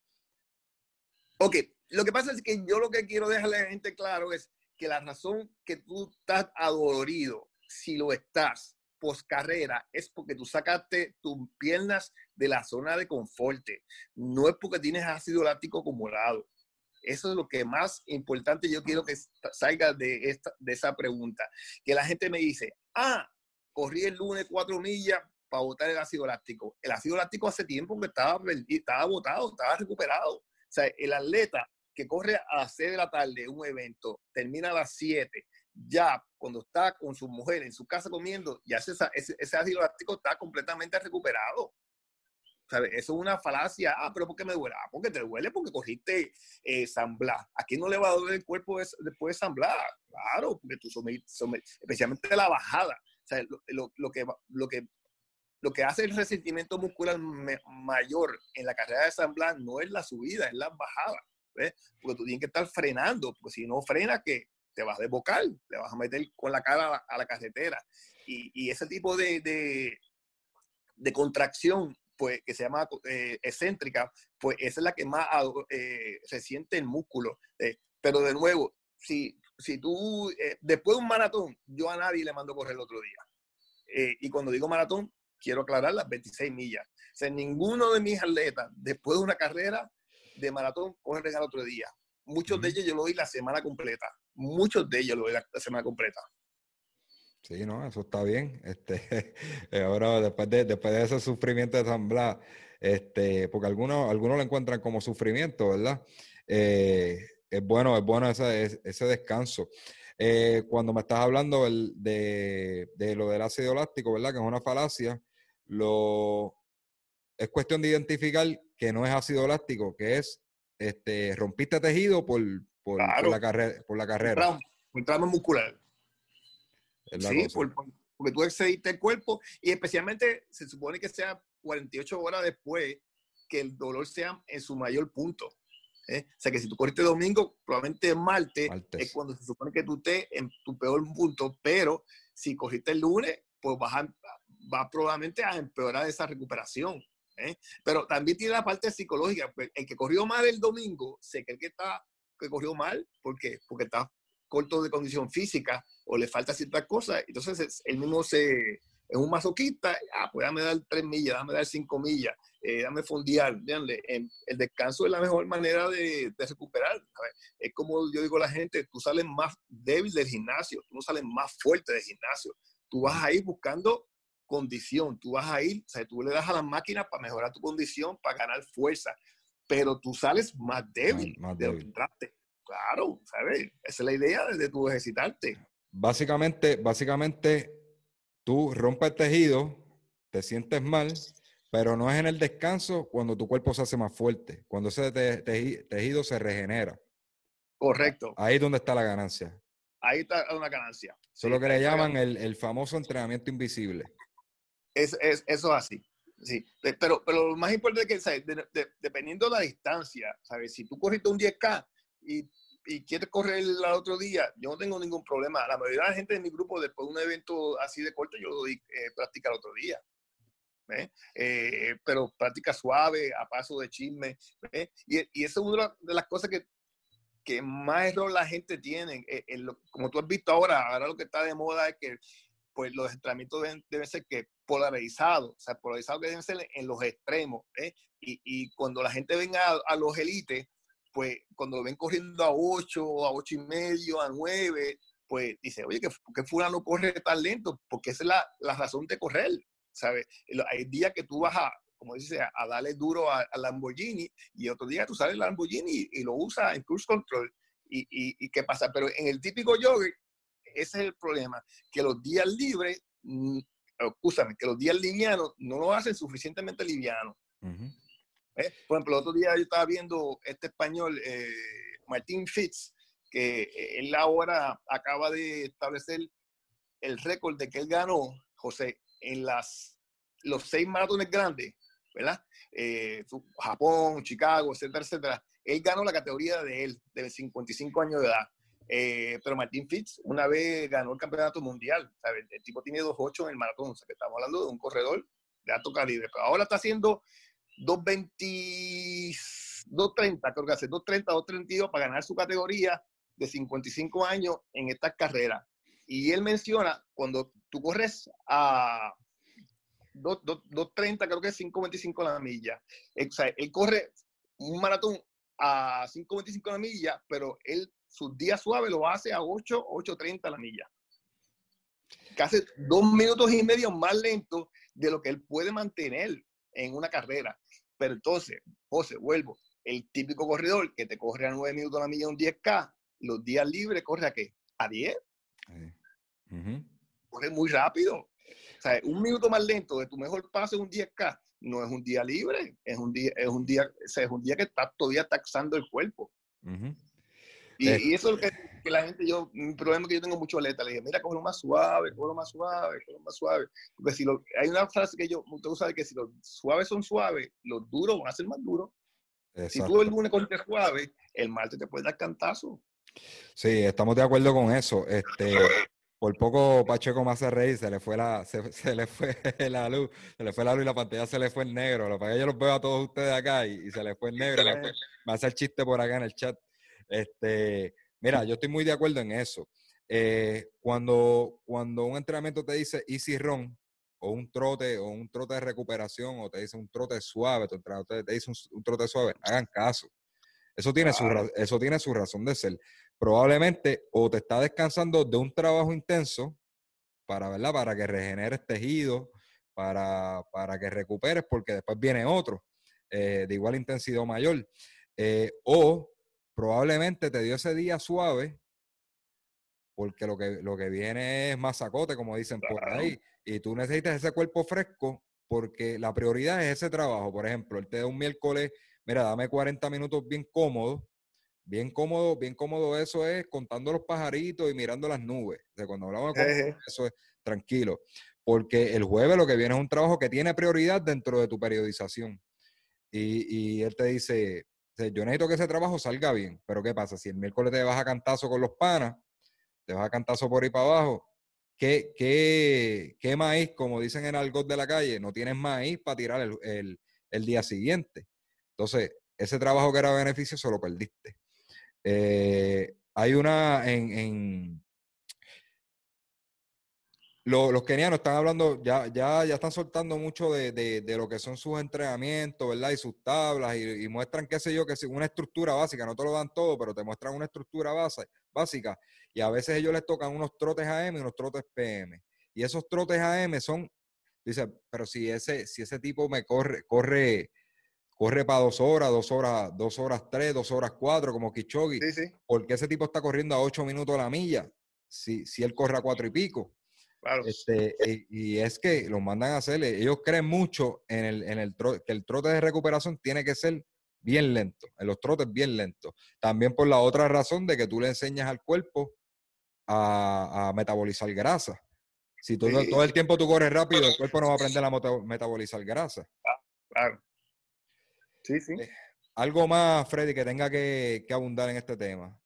S2: Ok, lo que pasa es que yo lo que quiero dejarle a la gente claro es que la razón que tú estás adolorido, si lo estás post carrera, es porque tú sacaste tus piernas de la zona de confort. No es porque tienes ácido láctico acumulado. Eso es lo que más importante yo quiero que sa- salga de, esta, de esa pregunta. Que la gente me dice, ah, corrí el lunes cuatro millas para botar el ácido láctico. El ácido láctico hace tiempo que estaba, estaba botado, estaba recuperado. O sea, el atleta que corre a las 6 de la tarde un evento, termina a las 7, ya cuando está con su mujer en su casa comiendo, ya ese ácido láctico está completamente recuperado. Eso es una falacia. Ah, pero ¿por qué me duele? Ah, porque te duele porque corriste eh, San Blas. ¿A no le va a doler el cuerpo des- después de San Blas? Claro, porque tú somet, somet- especialmente la bajada. Lo, que, hace el resentimiento muscular mayor en la carrera de San Blas no es la subida, es la bajada. Porque tú tienes que estar frenando, porque si no frenas, que te vas a desbocar, te vas a meter con la cara a la, carretera. Y, ese tipo de contracción, pues que se llama eh, excéntrica, pues esa es la que más eh, se siente el músculo. Eh, pero de nuevo, si, si tú, después de un maratón, yo a nadie le mando a correr el otro día. y cuando digo maratón, quiero aclarar las 26 millas. O sea, ninguno de mis atletas, después de una carrera de maratón, corren el otro día. Muchos de ellos yo lo doy la semana completa. Muchos de ellos lo doy la semana completa.
S1: Sí, no, eso está bien. Este, eh, ahora, después de, después de ese sufrimiento de San Blas, este, porque algunos, algunos lo encuentran como sufrimiento, ¿verdad? Eh, es bueno, es bueno ese, ese descanso. Eh, cuando me estás hablando de, de, lo del ácido láctico, ¿verdad? Que es una falacia, lo, es cuestión de identificar que no es ácido láctico, que es este, rompiste tejido por, por, la, carrera, por la carrera.
S2: Un trauma muscular sí, porque tú excediste el cuerpo y especialmente se supone que sea 48 horas después que el dolor sea en su mayor punto. ¿eh? O sea que si tú corriste domingo, probablemente martes, es cuando se supone que tú estés en tu peor punto, pero si corriste el lunes, pues vas a, va probablemente a empeorar esa recuperación. ¿eh? Pero también tiene la parte psicológica. Pues, el que corrió mal el domingo, que el que está que corrió mal, ¿por qué? Porque está corto de condición física o le falta ciertas cosas, entonces él mismo se, es un masoquista, ah, pues dame dar tres millas, dame dar cinco millas, eh, dame fondear, el descanso es la mejor manera de, de recuperar. Es como yo digo a la gente, tú sales más débil del gimnasio, tú no sales más fuerte del gimnasio, tú vas a ir buscando condición, tú vas a ir, o sea, tú le das a la máquina para mejorar tu condición, para ganar fuerza, pero tú sales más débil, de lo que entraste. Claro, ¿sabes? Esa es la idea de tu ejercitarte.
S1: Básicamente, básicamente, tú rompes el tejido, te sientes mal, pero no es en el descanso cuando tu cuerpo se hace más fuerte, cuando ese tejido se regenera.
S2: Correcto.
S1: Ahí es donde está la ganancia.
S2: Ahí está una ganancia.
S1: Eso es lo que le llaman el, famoso entrenamiento invisible.
S2: Es, es, eso es así. Sí, pero, pero lo más importante es que, dependiendo de la distancia, ¿sabes? Si tú corriste un 10K y y correr el otro día, yo no tengo ningún problema. La mayoría de la gente de mi grupo, después de un evento así de corto, yo doy eh, práctica el otro día. Eh, pero práctica suave, a paso de chisme. Y, y eso es una de las cosas que, que más error la gente tiene. Eh, como tú has visto ahora, ahora lo que está de moda es que pues los entrenamientos deben, ser que polarizados, o sea, polarizados que deben ser en los extremos. Y, y, cuando la gente venga a, a los élites, pues cuando lo ven corriendo a 8, a 8 y medio, a 9, pues dice, oye, ¿por qué fulano corre tan lento? Porque esa es la, la razón de correr, ¿sabes? Hay días que tú vas a, como dice, a, darle duro al Lamborghini y otro día tú sales el Lamborghini y, lo usas en cruise control. Y, y, y, qué pasa? Pero en el típico jogger, ese es el problema, que los días libres, mm, que los días livianos no lo hacen suficientemente liviano. ¿Eh? Por ejemplo, el otro día yo estaba viendo este español, eh, Martín Fitz, que eh, él ahora acaba de establecer el récord de que él ganó, José, en las, los seis maratones grandes, ¿verdad? Japón, Chicago, etcétera, etcétera. Él ganó la categoría de él, de 55 años de edad. pero Martín Fitz una vez ganó el campeonato mundial. ¿sabes? El tipo tiene 2.8 en el maratón, o sea que estamos hablando de un corredor de alto calibre. Pero ahora está haciendo 2.20, 2.30, creo que hace 2.30, 2.32 para ganar su categoría de 55 años en estas carreras. Y él menciona, cuando tú corres a 2.30, creo que es 5.25 la milla. O sea, él corre un maratón a 5.25 la milla, pero él sus días suaves lo hace a 8, 8.30 la milla. Casi dos minutos y medio más lento de lo que él puede mantener en una carrera. Pero entonces, José, vuelvo, el típico corredor que te corre a 9 minutos a la milla un 10K, los días libres corre a qué? A 10. Corre muy rápido. O sea, un minuto más lento de tu mejor paso es un 10K. No es un día libre, es un día, es un día, es un día que está todavía taxando el cuerpo. Y, y, eso es lo que que la gente, yo, mi problema es que yo tengo mucho atleta, le dije, mira, cógelo más suave, cógelo más suave, cógelo más suave. Porque si lo, hay una frase que yo, usted sabe que si los suaves son suaves, los duros van a ser más duros. Si tú el lunes corres suave, el martes te puede dar cantazo.
S1: Sí, estamos de acuerdo con eso. Este, por poco Pacheco me hace reír, se le fue la, se, le fue la luz, se le fue la luz y la pantalla se le fue el negro. Lo que yo los veo a todos ustedes acá y, se le fue el negro. me hace el chiste por acá en el chat. Este, mira, yo estoy muy de acuerdo en eso. Eh, cuando, cuando un entrenamiento te dice easy run, o un trote, o un trote de recuperación, o te dice un trote suave, te, dice un, trote suave, hagan caso. Eso tiene, su, eso tiene su razón de ser probablemente o te está descansando de un trabajo intenso para, ¿verdad? Para que regeneres tejido, para, para que recuperes, porque después viene otro eh, de igual intensidad mayor. Eh, o probablemente te dio ese día suave, porque lo que, lo que viene es masacote, como dicen por ahí, y tú necesitas ese cuerpo fresco, porque la prioridad es ese trabajo. Por ejemplo, el te da un miércoles, mira, dame 40 minutos bien cómodos, bien cómodo, bien cómodo eso es contando los pajaritos y mirando las nubes. O sea, cuando hablamos de eso es tranquilo. Porque el jueves lo que viene es un trabajo que tiene prioridad dentro de tu periodización. Y, él te dice, yo necesito que ese trabajo salga bien. Pero ¿qué pasa? Si el miércoles te vas a cantazo con los panas, te vas a cantazo por ahí para abajo, ¿qué, qué, qué maíz, como dicen en el de la calle? No tienes maíz para tirar el, el día siguiente. Entonces, ese trabajo que era beneficio se lo perdiste. Eh, hay una en, los kenianos están hablando, ya, ya, ya están soltando mucho de, lo que son sus entrenamientos, ¿verdad? Y sus tablas, y, muestran, qué sé yo, que es una estructura básica, no te lo dan todo, pero te muestran una estructura base, básica, y a veces ellos les tocan unos trotes AM y unos trotes PM. Y esos trotes AM son, dice, pero si ese, si ese tipo me corre, corre corre para dos horas, dos horas, dos horas tres, dos horas cuatro, como Kichogi. Porque ese tipo está corriendo a ocho minutos a la milla, si, si él corre a cuatro y pico. Claro. Este, y, es que los mandan a hacerle, ellos creen mucho en el, en el que el trote de recuperación tiene que ser bien lento, en los trotes bien lentos. También por la otra razón de que tú le enseñas al cuerpo a, metabolizar grasa. Si tú, todo el tiempo tú corres rápido, el cuerpo no va a aprender a metabolizar grasa.
S2: Ah, claro. Sí, sí.
S1: Eh, algo más, Freddy, que tenga que, abundar en este tema.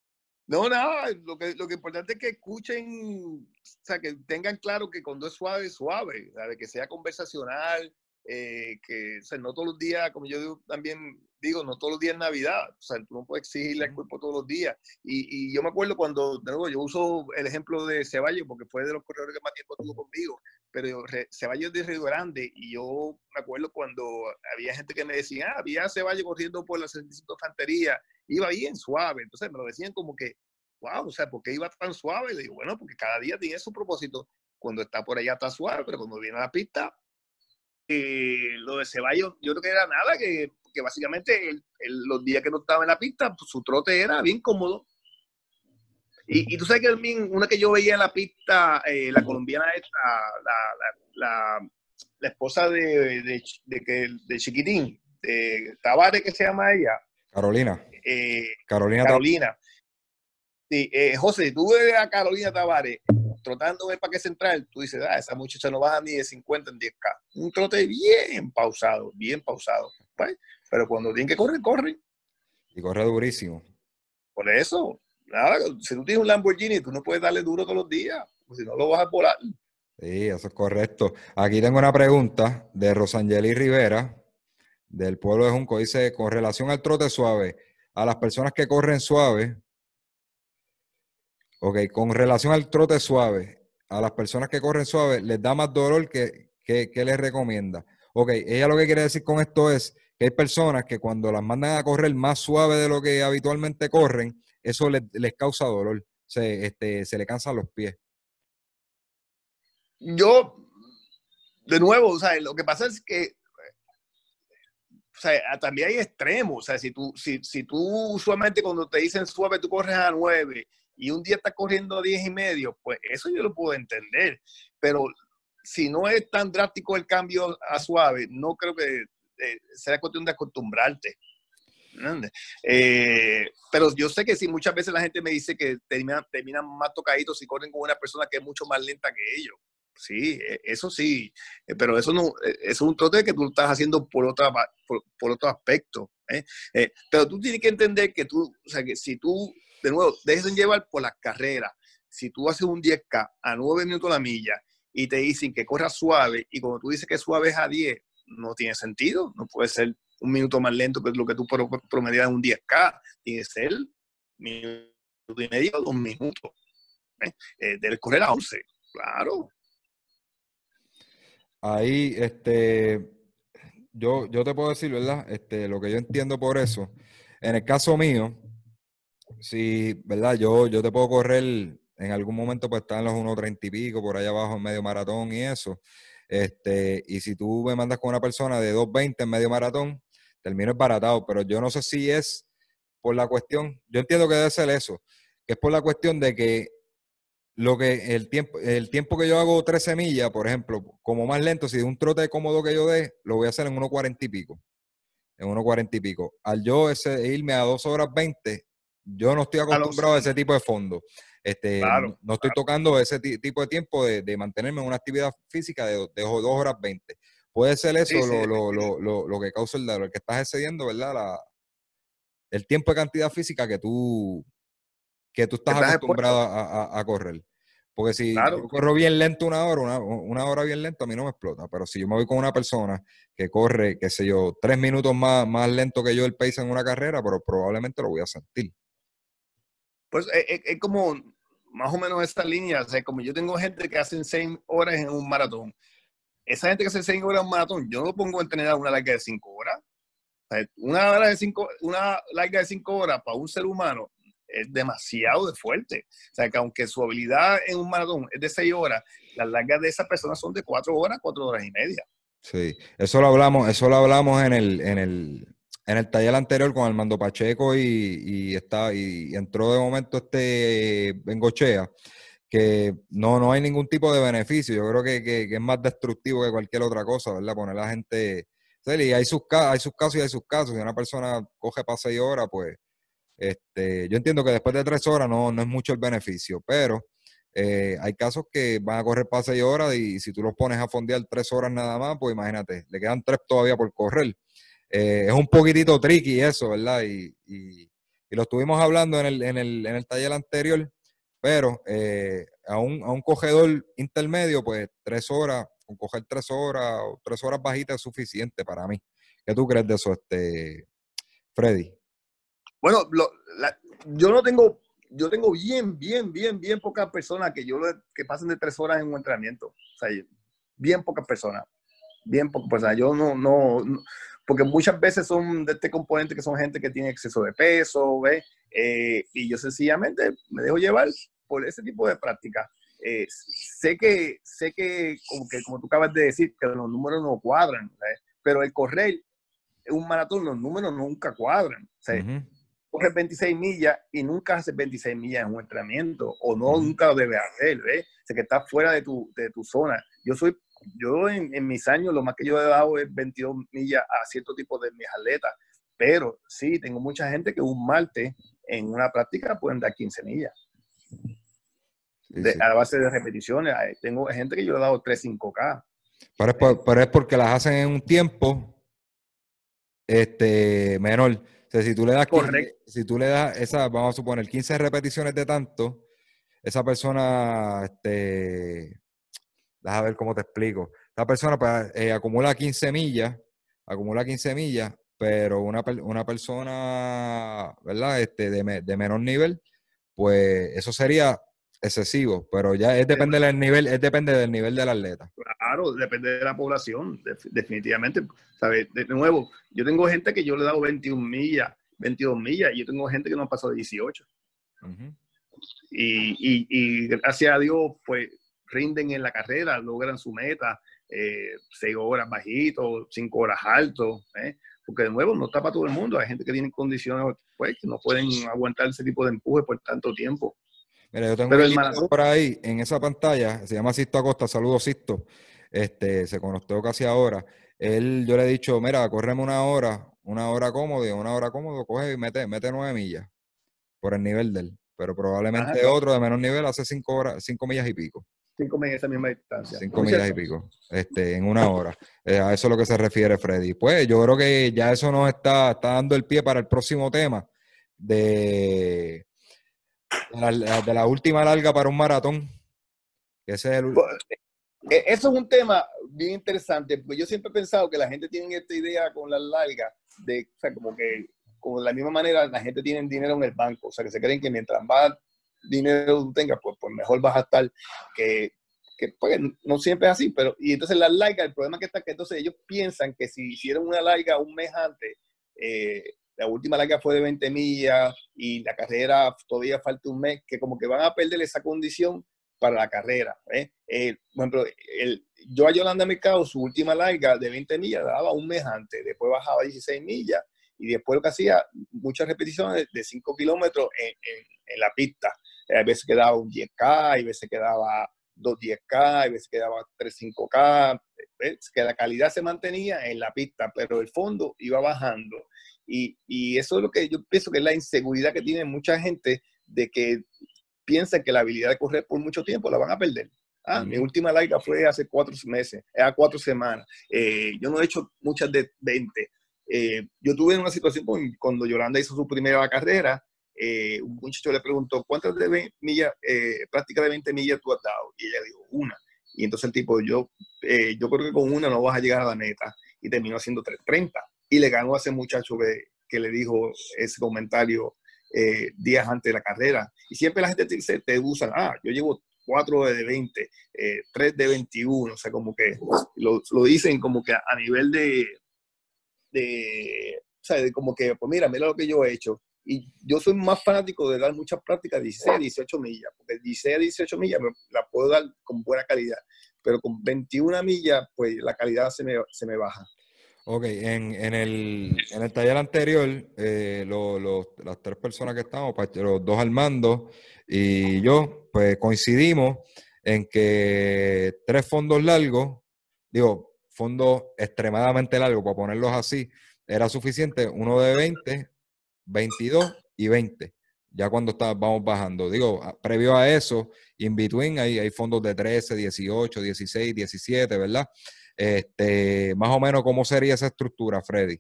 S2: No, nada, lo que, lo que importante es que escuchen, o sea, que tengan claro que cuando es suave, es suave, ¿sabe? que sea conversacional, eh, que o sea, no todos los días, como yo también digo, no todos los días es Navidad, o sea, tú no puedes exigirle al cuerpo todos los días. Y, y yo me acuerdo cuando, de nuevo, yo uso el ejemplo de Ceballos, porque fue de los corredores que más tiempo tuvo conmigo, pero Ceballos de Río Grande, y yo me acuerdo cuando había gente que me decía, ah, había Ceballos corriendo por la 65 Infantería, iba bien suave, entonces me lo decían como que, wow, o sea, ¿por qué iba tan suave? Le digo, bueno, porque cada día tiene su propósito. Cuando está por allá está suave, pero cuando viene a la pista, eh, lo de Ceballos, yo creo que era nada, que, que básicamente los días que no estaba en la pista, pues, su trote era bien cómodo. Y, y tú sabes que una que yo veía en la pista, eh, la colombiana esta, la, la, la, esposa de, de, de, de, Chiquitín, de Tavares, que se llama ella.
S1: Carolina.
S2: Eh, Carolina. Carolina. Sí, José, tú ves a Carolina Tavares trotando de parque central, tú dices, ah, esa muchacha no baja ni de 50 en 10K. Un trote bien pausado, bien pausado. ¿pues? Pero cuando tiene que correr, corre.
S1: Y corre durísimo.
S2: Por eso, nada, si tú tienes un Lamborghini, tú no puedes darle duro todos los días, porque si no lo vas a volar.
S1: Sí, eso es correcto. Aquí tengo una pregunta de Rosangeli Rivera, del pueblo de Junco. Dice, con relación al trote suave, a las personas que corren suave, Ok, con relación al trote suave, a las personas que corren suave, ¿les da más dolor que, que, les recomienda? Ok, ella lo que quiere decir con esto es que hay personas que cuando las mandan a correr más suave de lo que habitualmente corren, eso les, causa dolor, se, este, se le cansan los pies.
S2: Yo, de nuevo, o sea, lo que pasa es que o sea, también hay extremos. O sea, si tú, si, si tú usualmente cuando te dicen suave, tú corres a 9 y un día está corriendo a 10 y medio, pues eso yo lo puedo entender. Pero si no es tan drástico el cambio a suave, no creo que eh, sea cuestión de acostumbrarte. Eh, pero yo sé que sí, muchas veces la gente me dice que terminan, más tocaditos si corren con una persona que es mucho más lenta que ellos. Sí, e, eso sí, eh, pero eso no, es un trote que tú estás haciendo por, otra, por, por otro aspecto. pero tú tienes que entender que tú, o sea, que si tú de nuevo, déjense llevar por las carreras. si tú haces un 10K a 9 minutos la milla y te dicen que corra suave y cuando tú dices que suave es a 10, no tiene sentido. No puede ser un minuto más lento que lo que tú promedias en un 10K. Tiene que ser minuto y medio, dos minutos. ¿eh? Eh, correr a 11, claro.
S1: Ahí, este, yo, yo te puedo decir, ¿verdad? Este, lo que yo entiendo por eso. En el caso mío, si, ¿verdad? Yo, yo te puedo correr, en algún momento pues estar en los 1.30 y pico, por allá abajo en medio maratón y eso. Este, y si tú me mandas con una persona de 2.20 en medio maratón, termino baratado, pero yo no sé si es por la cuestión, yo entiendo que debe ser eso, que es por la cuestión de que lo que el tiempo, el tiempo que yo hago 13 millas, por ejemplo, como más lento, si de un trote cómodo que yo dé, lo voy a hacer en 1.40 y pico. En 1.40 y pico. Al yo ese, irme a 2 horas 20, yo no estoy acostumbrado a, ese tipo de fondo. Este, no, estoy tocando ese tipo de tiempo de, mantenerme en una actividad física de, de 2 horas 20. Puede ser eso lo, lo, lo, lo, que causa el dolor, que estás excediendo, ¿verdad? La, el tiempo de cantidad física que tú, que tú estás, acostumbrado a, correr. Porque si yo corro bien lento una hora, una, hora bien lento, a mí no me explota. Pero si yo me voy con una persona que corre, qué sé yo, tres minutos más, más lento que yo el pace en una carrera, pero probablemente lo voy a sentir.
S2: Pues es, eh, eh, es como más o menos esta línea. O sea, como yo tengo gente que hacen seis horas en un maratón esa gente que hace 6 horas en maratón, yo no lo pongo a entrenar una larga de 5 horas. una hora de cinco, una larga de 5 horas para un ser humano es demasiado de fuerte. O sea, que aunque su habilidad en un maratón es de 6 horas, las largas de esas personas son de 4 horas, 4 horas y media.
S1: Sí, eso lo hablamos, eso lo hablamos en el, en el, en el taller anterior con Armando Pacheco y, y, está, y entró de momento este Bengochea que no, no hay ningún tipo de beneficio. Yo creo que, es más destructivo que cualquier otra cosa, ¿verdad? Poner la gente... Y hay sus, hay sus casos y hay sus casos. Si una persona coge para seis horas, pues este, yo entiendo que después de tres horas no, no es mucho el beneficio, pero eh, hay casos que van a correr para seis horas y si tú los pones a fondear tres horas nada más, pues imagínate, le quedan tres todavía por correr. Eh, es un poquitito tricky eso, ¿verdad? Y, y, lo estuvimos hablando en el, en el, en el taller anterior pero eh, a, un, a un cogedor intermedio, pues tres horas, con coger tres horas o tres horas bajitas es suficiente para mí. ¿Qué tú crees de eso, este, Freddy?
S2: Bueno, yo no tengo, yo tengo bien, bien, bien, bien pocas personas que yo que pasen de tres horas en un entrenamiento. O sea, bien pocas personas. Bien pocas personas. Yo no, no, porque muchas veces son de este componente que son gente que tiene exceso de peso, ¿ves? Eh, y yo sencillamente me dejo llevar por ese tipo de práctica. Eh, sé que, sé que como, que, como tú acabas de decir, que los números no cuadran, pero el correr un maratón, los números nunca cuadran. O 26 millas y nunca haces 26 millas en un entrenamiento, o no, nunca lo debes hacer, ¿ves? O sea, que estás fuera de tu, de tu zona. Yo soy, yo en, en, mis años, lo más que yo he dado es 22 millas a cierto tipo de mis atletas, pero sí, tengo mucha gente que un martes en una práctica pueden dar 15 millas a base de repeticiones. Tengo gente que yo he dado 3, 5K.
S1: Pero es, porque las hacen en un tiempo este, menor. O sea, si tú le das, si tú le das esa, vamos a suponer, 15 repeticiones de tanto, esa persona, este, déjame ver cómo te explico. Esa persona pues, eh, acumula 15 millas, acumula 15 millas, pero una, una persona, ¿verdad? Este, de, de menor nivel, pues eso sería excesivo, pero ya es depende del nivel, es depende del nivel del atleta.
S2: Claro, depende de la población, definitivamente. ¿sabes? De nuevo, yo tengo gente que yo le he dado 21 millas, 22 millas, y yo tengo gente que no ha pasado de 18. y, y, gracias a Dios, pues rinden en la carrera, logran su meta, eh, 6 horas bajitos, 5 horas altos, ¿eh? porque de nuevo no está para todo el mundo, hay gente que tiene condiciones pues, que no pueden aguantar ese tipo de empuje por tanto tiempo.
S1: Mira, yo tengo un por ahí en esa pantalla, se llama Sisto Acosta, saludos Sisto, este, se conectó casi ahora. Él, yo le he dicho, mira, córreme una hora, una hora cómodo, una hora cómodo, coge y mete, mete nueve millas por el nivel de él. Pero probablemente otro de menor nivel hace cinco horas, cinco millas y pico.
S2: Cinco millas esa misma distancia.
S1: Cinco millas y pico, este, en una hora. Eh, a eso es lo que se refiere Freddy. Pues yo creo que ya eso nos está, está dando el pie para el próximo tema de de la, última larga para un maratón. Ese es el...
S2: Pues, e, eso es un tema bien interesante, porque yo siempre he pensado que la gente tiene esta idea con las largas, de, o sea, como que, como de la misma manera, la gente tiene dinero en el banco, o sea, que se creen que mientras más dinero tú tengas, pues, pues mejor vas a estar, que, que pues, no siempre es así, pero, y entonces las largas, el problema que está que entonces ellos piensan que si hicieron una larga un mes antes, eh, la última larga fue de 20 millas y la carrera todavía falta un mes, que como que van a perder esa condición para la carrera. ¿eh? Eh, ejemplo, el, yo a Yolanda Mercado, su última larga de 20 millas, daba un mes antes, después bajaba 16 millas y después lo que hacía, muchas repeticiones de 5 kilómetros en, en, la pista. Eh, a veces quedaba un 10K, a veces quedaba 2 10K, a veces quedaba 3 5K, que la calidad se mantenía en la pista, pero el fondo iba bajando. Y, y, eso es lo que yo pienso que es la inseguridad que tiene mucha gente de que piensan que la habilidad de correr por mucho tiempo la van a perder. Ah, Mi última larga fue hace cuatro meses, a cuatro semanas. Eh, yo no he hecho muchas de 20. Eh, yo tuve una situación cuando Yolanda hizo su primera carrera, eh, un muchacho le preguntó, ¿cuántas de millas, práctica de 20 millas tú has dado? Y ella dijo, una. Y entonces el tipo, yo, yo creo que con una no vas a llegar a la meta. Y terminó haciendo 330. Y le ganó a ese muchacho que, que le dijo ese comentario eh, días antes de la carrera. Y siempre la gente te dice, te usan, ah, yo llevo 4 de 20, eh, 3 de 21, o sea, como que lo, lo dicen como que a, nivel de, de, o sea, de como que, pues mira, mira lo que yo he hecho. Y yo soy más fanático de dar muchas prácticas 16 18 millas, porque 16 18 millas la puedo dar con buena calidad, pero con 21 millas, pues la calidad se me, se me baja.
S1: Ok, en, en, el, en el taller anterior, eh, las tres personas que estamos, los dos Armando y yo, pues coincidimos en que tres fondos largos, digo, fondos extremadamente largos, para ponerlos así, era suficiente, uno de 20, 22 y 20. Ya cuando está, vamos bajando. Digo, previo a eso, in between hay, hay fondos de 13, 18, 16, 17, ¿verdad? Este, más o menos, ¿cómo sería esa estructura, Freddy?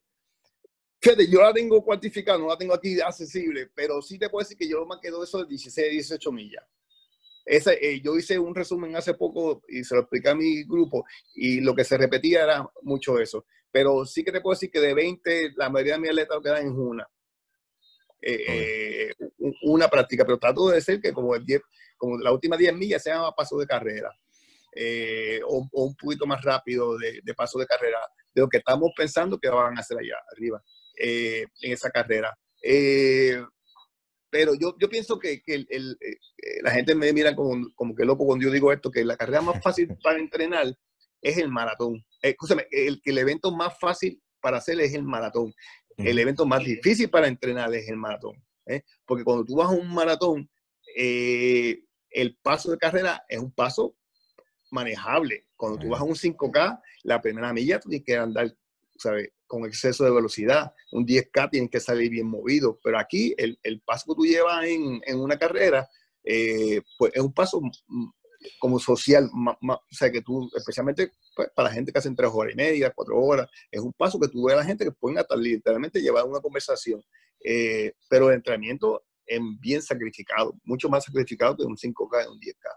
S2: Fede, yo la tengo cuantificada, no la tengo aquí accesible, pero sí te puedo decir que yo me quedo eso de 16, 18 millas. Ese, eh, yo hice un resumen hace poco y se lo expliqué a mi grupo y lo que se repetía era mucho eso. Pero sí que te puedo decir que de 20, la mayoría de mis lo quedan en una. Eh, eh, una práctica, pero trato de decir que como, el 10, como la última 10 millas sean a paso de carrera. Eh, o, un poquito más rápido de, paso de carrera de lo que estamos pensando que van a hacer allá arriba en esa carrera. Pero yo, yo pienso que, que el, la gente me mira como, como, que loco cuando yo digo esto, que la carrera más fácil para entrenar es el maratón. Escúchame, el, el evento más fácil para hacer es el maratón. El evento más difícil para entrenar es el maratón. Porque cuando tú vas a un maratón, el paso de carrera es un paso manejable. Cuando tú vas a un 5K, la primera milla tú tienes que andar, ¿sabes? Con exceso de velocidad. Un 10K tienes que salir bien movido. Pero aquí, el, el paso que tú llevas en, en una carrera, eh, pues es un paso como social, o sea, que tú, especialmente pues, para la gente que hacen tres horas y media, cuatro horas, es un paso que tú ves a la gente que pueden hasta literalmente llevar una conversación. Eh, pero el entrenamiento es bien sacrificado, mucho más sacrificado que un 5K, un 10K.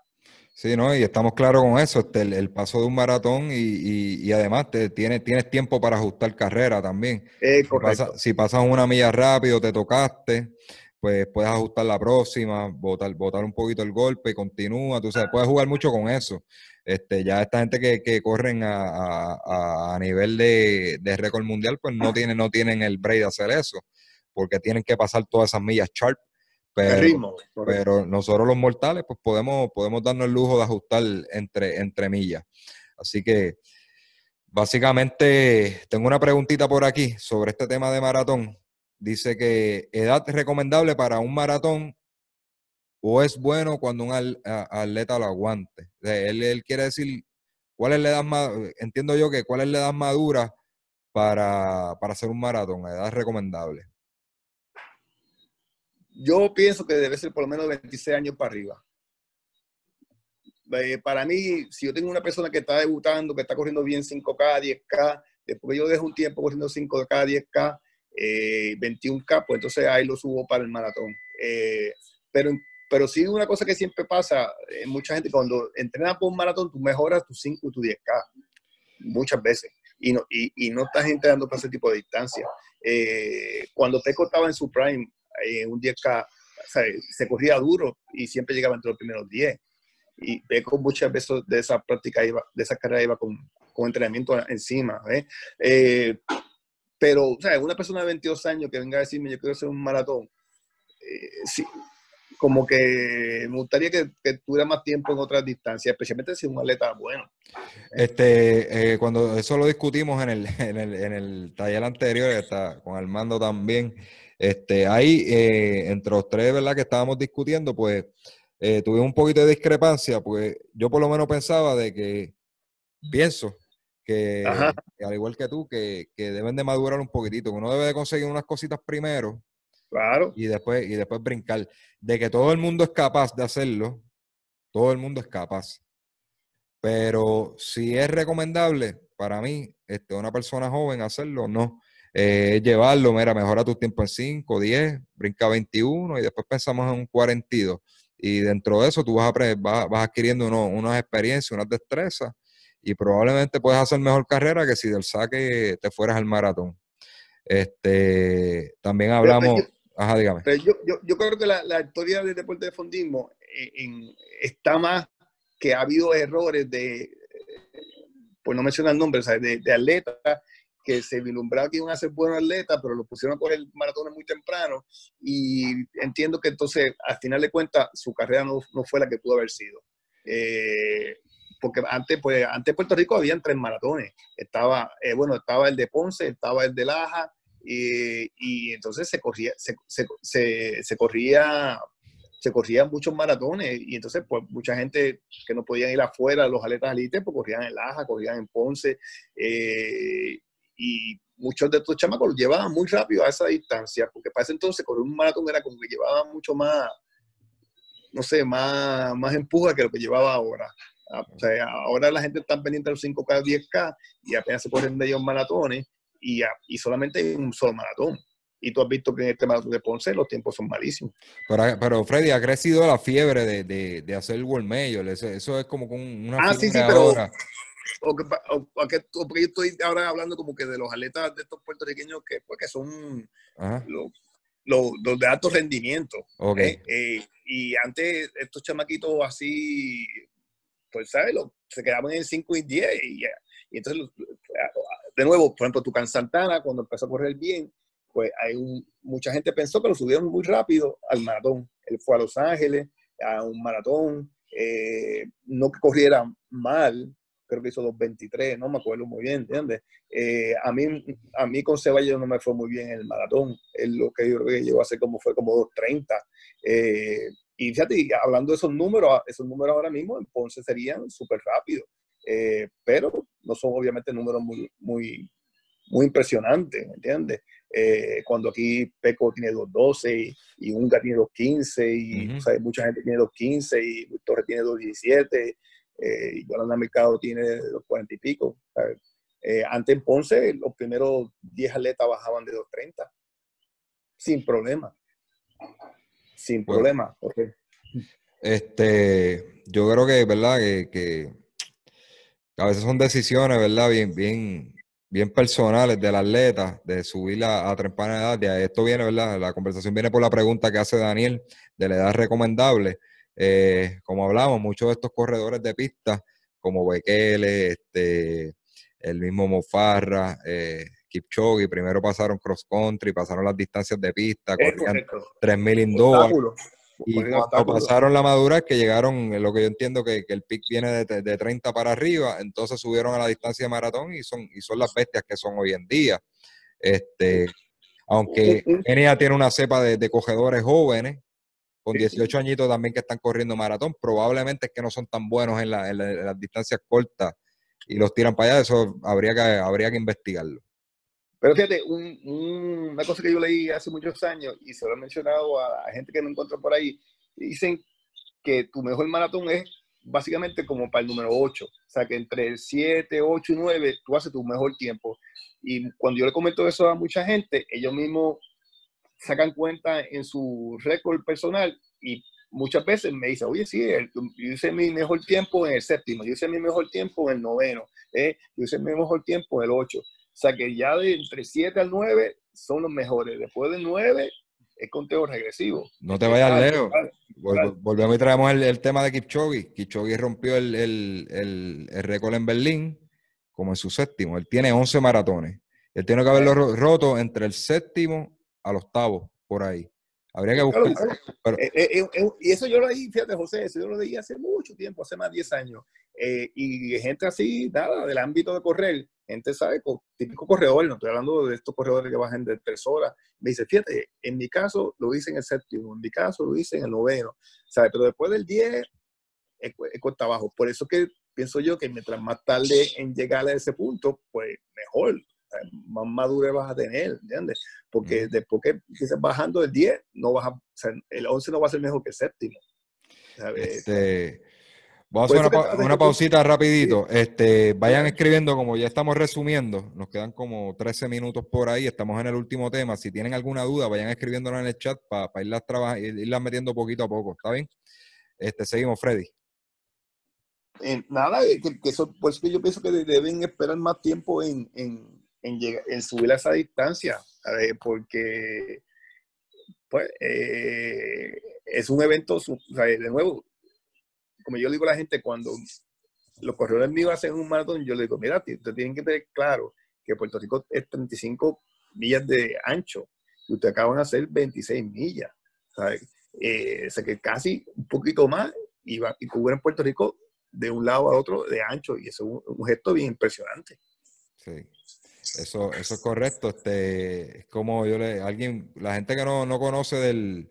S1: Sí, ¿no? Y estamos claros con eso, este, el, paso de un maratón y, además te, tienes, tienes tiempo para ajustar carrera también. si, pasas una milla rápido, te tocaste, pues puedes ajustar la próxima, botar, botar un poquito el golpe y continúa, tú sabes, puedes jugar mucho con eso. Este, ya esta gente que, que corren a, a, nivel de, de récord mundial, pues no tienen, no tienen el break de hacer eso, porque tienen que pasar todas esas millas sharp pero, pero nosotros los mortales, pues podemos, podemos darnos el lujo de ajustar entre, entre millas. Así que, básicamente, tengo una preguntita por aquí sobre este tema de maratón. Dice que edad recomendable para un maratón o es bueno cuando un atleta lo aguante. Él, él quiere decir cuál es la edad más, entiendo yo que cuál es la edad madura para, para hacer un maratón, edad recomendable.
S2: Yo pienso que debe ser por lo menos 26 años para arriba. Eh, para mí, si yo tengo una persona que está debutando, que está corriendo bien 5K, 10K, después yo dejo un tiempo corriendo 5K, 10K, 21K, pues entonces ahí lo subo para el maratón. Eh, pero pero sí una cosa que siempre pasa, eh, mucha gente cuando entrena por un maratón, tú mejoras tus 5 y tu 10K, muchas veces, y no, y, y no estás entrenando para ese tipo de distancia. Eh, cuando Peco estaba en su prime, en un 10K, se corría duro y siempre llegaba entre los primeros 10. Y Peco muchas veces de esa práctica, iba, de esa carrera iba con, con entrenamiento encima. Eh, pero, o sea, una persona de 22 años que venga a decirme yo quiero hacer un maratón, eh, como que me gustaría que, tuviera más tiempo en otras distancias, especialmente si es un atleta bueno.
S1: Este, eh, cuando eso lo discutimos en el, en el, en el taller anterior, está con Armando también, este, ahí, eh, entre los tres, ¿verdad? Que estábamos discutiendo, pues eh, tuvimos un poquito de discrepancia, pues yo por lo menos pensaba de que, pienso, que, al igual que tú, que, que, deben de madurar un poquitito, que uno debe de conseguir unas cositas primero.
S2: Claro.
S1: Y después, y después brincar. De que todo el mundo es capaz de hacerlo, todo el mundo es capaz. Pero si es recomendable, para mí, este, una persona joven hacerlo, no eh, llevarlo, mira, mejora tu tiempo en 5, 10, brinca 21 y después pensamos en un 42. Y dentro de eso tú vas, a, vas, vas adquiriendo unas experiencias, unas destrezas y probablemente puedes hacer mejor carrera que si del saque te fueras al maratón. Este, también hablamos... ajá, dígame.
S2: yo, yo, yo, creo que la, la, historia del deporte de fondismo eh, en, está más que ha habido errores de, pues no mencionar nombres, de, de atletas que se vislumbraba que iban a ser buenos atletas, pero lo pusieron a correr maratones muy temprano y entiendo que entonces, al final de cuentas, su carrera no, no fue la que pudo haber sido. Eh, porque antes, pues, antes en Puerto Rico habían tres maratones. Estaba, eh, bueno, estaba el de Ponce, estaba el de Laja, y, y entonces se corría, se, se, se, corría se corrían muchos maratones y entonces pues mucha gente que no podían ir afuera, los atletas elite, pues corrían en Laja, corrían en Ponce eh, y muchos de estos chamacos los llevaban muy rápido a esa distancia, porque para ese entonces correr un maratón era como que llevaba mucho más, no sé, más, más empuja que lo que llevaba ahora. Ah, o sea, ahora la gente está pendiente de los 5K, 10K y apenas se corren de ellos maratones y, y solamente hay un solo maratón. Y tú has visto que en este maratón de Ponce los tiempos son malísimos.
S1: Pero, pero Freddy, ha crecido la fiebre de, de, de hacer el World Major. Eso, eso es como una
S2: ah, sí, sí, pero, o, que, o, porque yo estoy ahora hablando como que de los atletas de estos puertorriqueños que, pues, que son los, los, de alto rendimiento.
S1: Okay.
S2: ¿eh? Eh, y antes estos chamaquitos así, pues, ¿sabes? se quedaban en 5 y 10 y, y, entonces, de nuevo, por ejemplo, Tucán Santana, cuando empezó a correr bien, pues hay mucha gente pensó que lo subieron muy rápido al maratón. Él fue a Los Ángeles a un maratón, eh, no que corriera mal, creo que hizo 2.23, no me acuerdo muy bien, ¿entiendes? Eh, a, mí, a mí con Ceballos no me fue muy bien en el maratón, es lo que yo creo que llegó a ser como fue como 2.30. Eh, y fíjate, hablando de esos números, esos números ahora mismo en Ponce serían súper rápidos, eh, pero no son obviamente números muy, muy, muy impresionantes, ¿entiendes? cuando aquí Peco tiene 2.12 y, y Unga tiene 2.15 y o sea, mucha gente tiene 2.15 y Torres tiene 2.17 eh, y Yolanda Mercado tiene los cuarenta y pico. Eh, antes en Ponce, los primeros 10 atletas bajaban de 230, sin problema. Sin problema.
S1: Este, yo creo que, ¿verdad? Que, que, a veces son decisiones, ¿verdad? Bien, bien, bien personales del atleta, de subir a, a temprana edad. De esto viene, ¿verdad? La conversación viene por la pregunta que hace Daniel de la edad recomendable. Eh, como hablamos, muchos de estos corredores de pista, como Bekele, este, el mismo Mofarra, eh, Kipchoge, primero pasaron cross country, pasaron las distancias de pista, corrían 3.000 indoor. Y cuando pasaron la madurez, que llegaron, lo que yo entiendo que, el pick viene de, de, 30 para arriba, entonces subieron a la distancia de maratón y son, y son las bestias que son hoy en día. Este, aunque Kenia tiene una cepa de, de, cogedores jóvenes, con 18 añitos también que están corriendo maratón, probablemente es que no son tan buenos en, las distancias cortas y los tiran para allá, eso habría que, habría que investigarlo.
S2: Pero fíjate, una cosa que yo leí hace muchos años y se lo he mencionado a, gente que me encuentro por ahí, dicen que tu mejor maratón es básicamente como para el número 8, o sea que entre 7, 8 y 9 tú haces tu mejor tiempo. Y cuando yo le comento eso a mucha gente, ellos mismos sacan cuenta en su récord personal y muchas veces me dice, oye, sí, yo hice mi mejor tiempo en el séptimo, yo hice mi mejor tiempo en el noveno, eh, yo hice mi mejor tiempo en el ocho. O sea que ya de entre 7 al 9 son los mejores. Después del 9 es conteo regresivo.
S1: No te vayas lejos. volvemos y traemos el, tema de Kipchoge. Kipchoge rompió el, el, el, récord en Berlín como en su séptimo. Él tiene 11 maratones. Él tiene que haberlo roto entre el séptimo al octavo, por ahí. Habría que buscar.
S2: Eh, eh, eh, y eso yo lo leí, fíjate, José, eso yo lo leí hace mucho tiempo, hace más de 10 años. y gente así, nada, del ámbito de correr, gente sabe, típico corredor, no estoy hablando de estos corredores que bajan de tres horas. Me dice, fíjate, en mi caso lo hice en el séptimo, en mi caso lo hice en el noveno, ¿sabes? Pero después del 10 es, cuesta abajo. Por eso que pienso yo que mientras más tarde en llegar a ese punto, pues mejor más madurez vas a tener, ¿entiendes? Porque después que empieces bajando el 10, no vas a, el 11 no va a ser mejor que el séptimo.
S1: Este, vamos a hacer una, pausita rapidito. Este, vayan escribiendo, como ya estamos resumiendo, nos quedan como 13 minutos por ahí, estamos en el último tema. Si tienen alguna duda, vayan escribiéndola en el chat para irlas, irlas metiendo poquito a poco, ¿está bien? Este, seguimos, Freddy.
S2: Eh, nada, que, eso, pues yo pienso que deben esperar más tiempo en, en, subir a esa distancia, porque pues, eh, es un evento, de nuevo, como yo le digo a la gente, cuando los corredores míos hacen un maratón, yo le digo, mira, ustedes tienen que tener claro que Puerto Rico es 35 millas de ancho y ustedes acaban de hacer 26 millas. Eh, o sea que casi un poquito más y, y cubren Puerto Rico de un lado a otro de ancho y eso es un gesto bien impresionante.
S1: Sí. Eso, eso es correcto. Este, es como yo le, alguien, la gente que no, conoce del,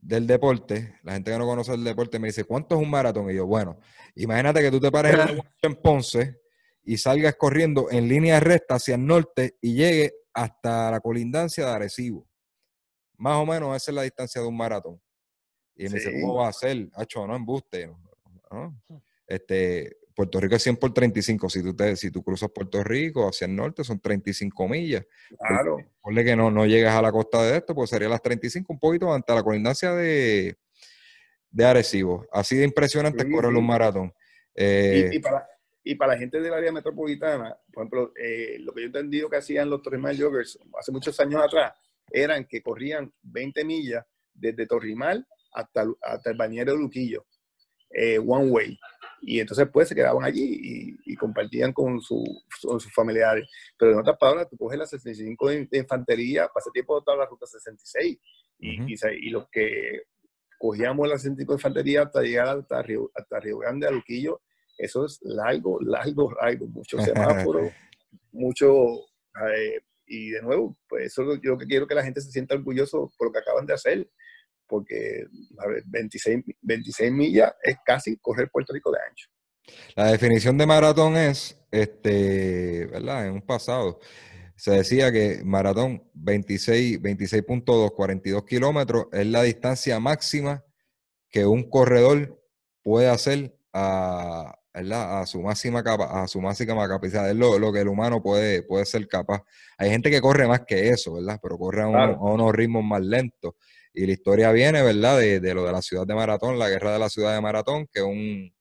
S1: deporte, la gente que no conoce el deporte me dice, ¿cuánto es un maratón? Y yo, bueno, imagínate que tú te pares en, Ponce y salgas corriendo en línea recta hacia el norte y llegues hasta la colindancia de Arecibo. Más o menos esa es la distancia de un maratón. Y me dice, ¿cómo va a ser? Hacho, no embuste. ¿no? Este, Puerto Rico es 100 por 35. Si tú, te, si tú cruzas Puerto Rico hacia el norte, son 35 millas.
S2: Claro.
S1: Ponle que no, no llegas a la costa de esto, pues sería las 35, un poquito ante la colindancia de, de Arecibo. Así de impresionante es correr un maratón.
S2: Eh, y, para, y, para, la gente del área metropolitana, por ejemplo, eh, lo que yo he entendido que hacían los Torrimal Joggers hace muchos años atrás, eran que corrían 20 millas desde Torrimal hasta, hasta el bañero de Luquillo, eh, one way y entonces pues se quedaban allí y, compartían con, sus familiares. Pero en otras palabras, tú coges la 65 de, infantería, pasé tiempo toda la ruta 66 y, y, los que cogíamos la 65 de infantería hasta llegar hasta Río, hasta Río Grande, a Luquillo, eso es largo, largo, largo, muchos semáforos, mucho... Eh, y de nuevo, pues eso yo lo que quiero que la gente se sienta orgulloso por lo que acaban de hacer porque a ver, 26, 26 millas es casi correr Puerto Rico de ancho.
S1: La definición de maratón es, este, ¿verdad? En un pasado se decía que maratón 26, 26.2, 42 kilómetros es la distancia máxima que un corredor puede hacer a, a su máxima capa, a su máxima capacidad, es lo, que el humano puede, puede ser capaz. Hay gente que corre más que eso, ¿verdad? Pero corre a, a unos ritmos más lentos. Y la historia viene, ¿verdad? De, lo de la ciudad de Maratón, la guerra de la ciudad de Maratón, que un,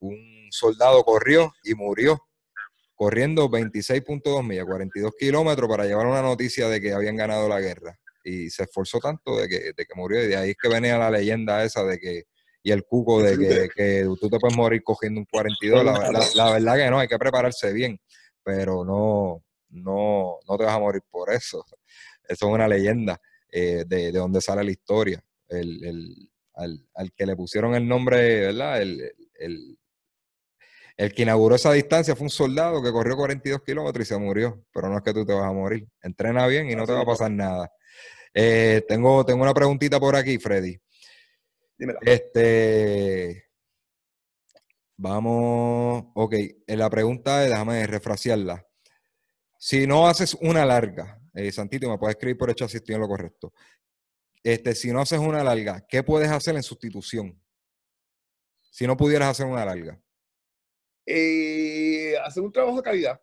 S1: un soldado corrió y murió corriendo 26.2 millas, 42 kilómetros para llevar una noticia de que habían ganado la guerra. Y se esforzó tanto de que, de que murió. Y de ahí es que venía la leyenda esa de que, y el cuco de que, que tú te puedes morir cogiendo un 42. La, la, verdad que no, hay que prepararse bien, pero no, no, no te vas a morir por eso. Eso es una leyenda. Eh, de, de donde sale la historia. El, el, al, al, que le pusieron el nombre, ¿verdad? El, el, el, que inauguró esa distancia fue un soldado que corrió 42 kilómetros y se murió, pero no es que tú te vas a morir. Entrena bien y no te va a pasar nada. Eh, tengo, tengo una preguntita por aquí, Freddy.
S2: Dímela.
S1: Este, vamos, ok, la pregunta es, déjame refrasearla. Si no haces una larga, eh, Santito, me puedes escribir por hecho si estoy en lo correcto. Este, si no haces una larga, ¿qué puedes hacer en sustitución? Si no pudieras hacer una larga.
S2: Eh, hacer un trabajo de calidad.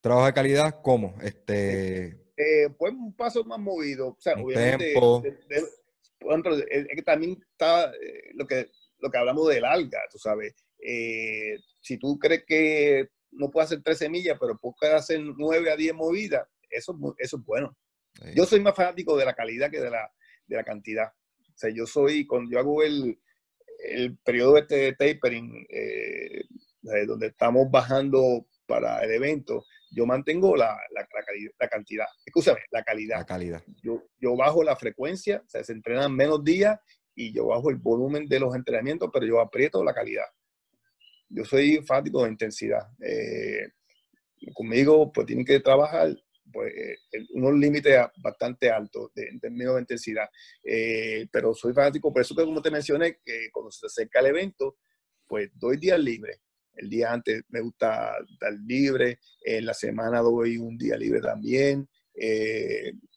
S1: ¿Trabajo de calidad cómo? Este...
S2: Eh, pues un paso más movido. O sea,
S1: un
S2: obviamente,
S1: tempo.
S2: es que también está lo que, lo que hablamos del alga, tú sabes. Eh, si tú crees que no puedes hacer 13 millas, pero puedes hacer 9 a 10 movidas, eso, eso es bueno. Yo soy más fanático de la calidad que de la, de la cantidad. O sea, yo soy, cuando yo hago el, el periodo este de tapering, eh, donde estamos bajando para el evento, yo mantengo la, la, la, cantidad, escúchame, la calidad.
S1: La calidad.
S2: Yo, yo bajo la frecuencia, o sea, se entrenan menos días y yo bajo el volumen de los entrenamientos, pero yo aprieto la calidad. Yo soy fanático de intensidad. Eh, conmigo, pues tienen que trabajar pues, eh, unos límites bastante altos de, en términos de intensidad. Eh, pero soy fanático, por eso que como te mencioné, que cuando se acerca el evento, pues doy días libres. El día antes me gusta dar libre, en la semana doy un día libre también,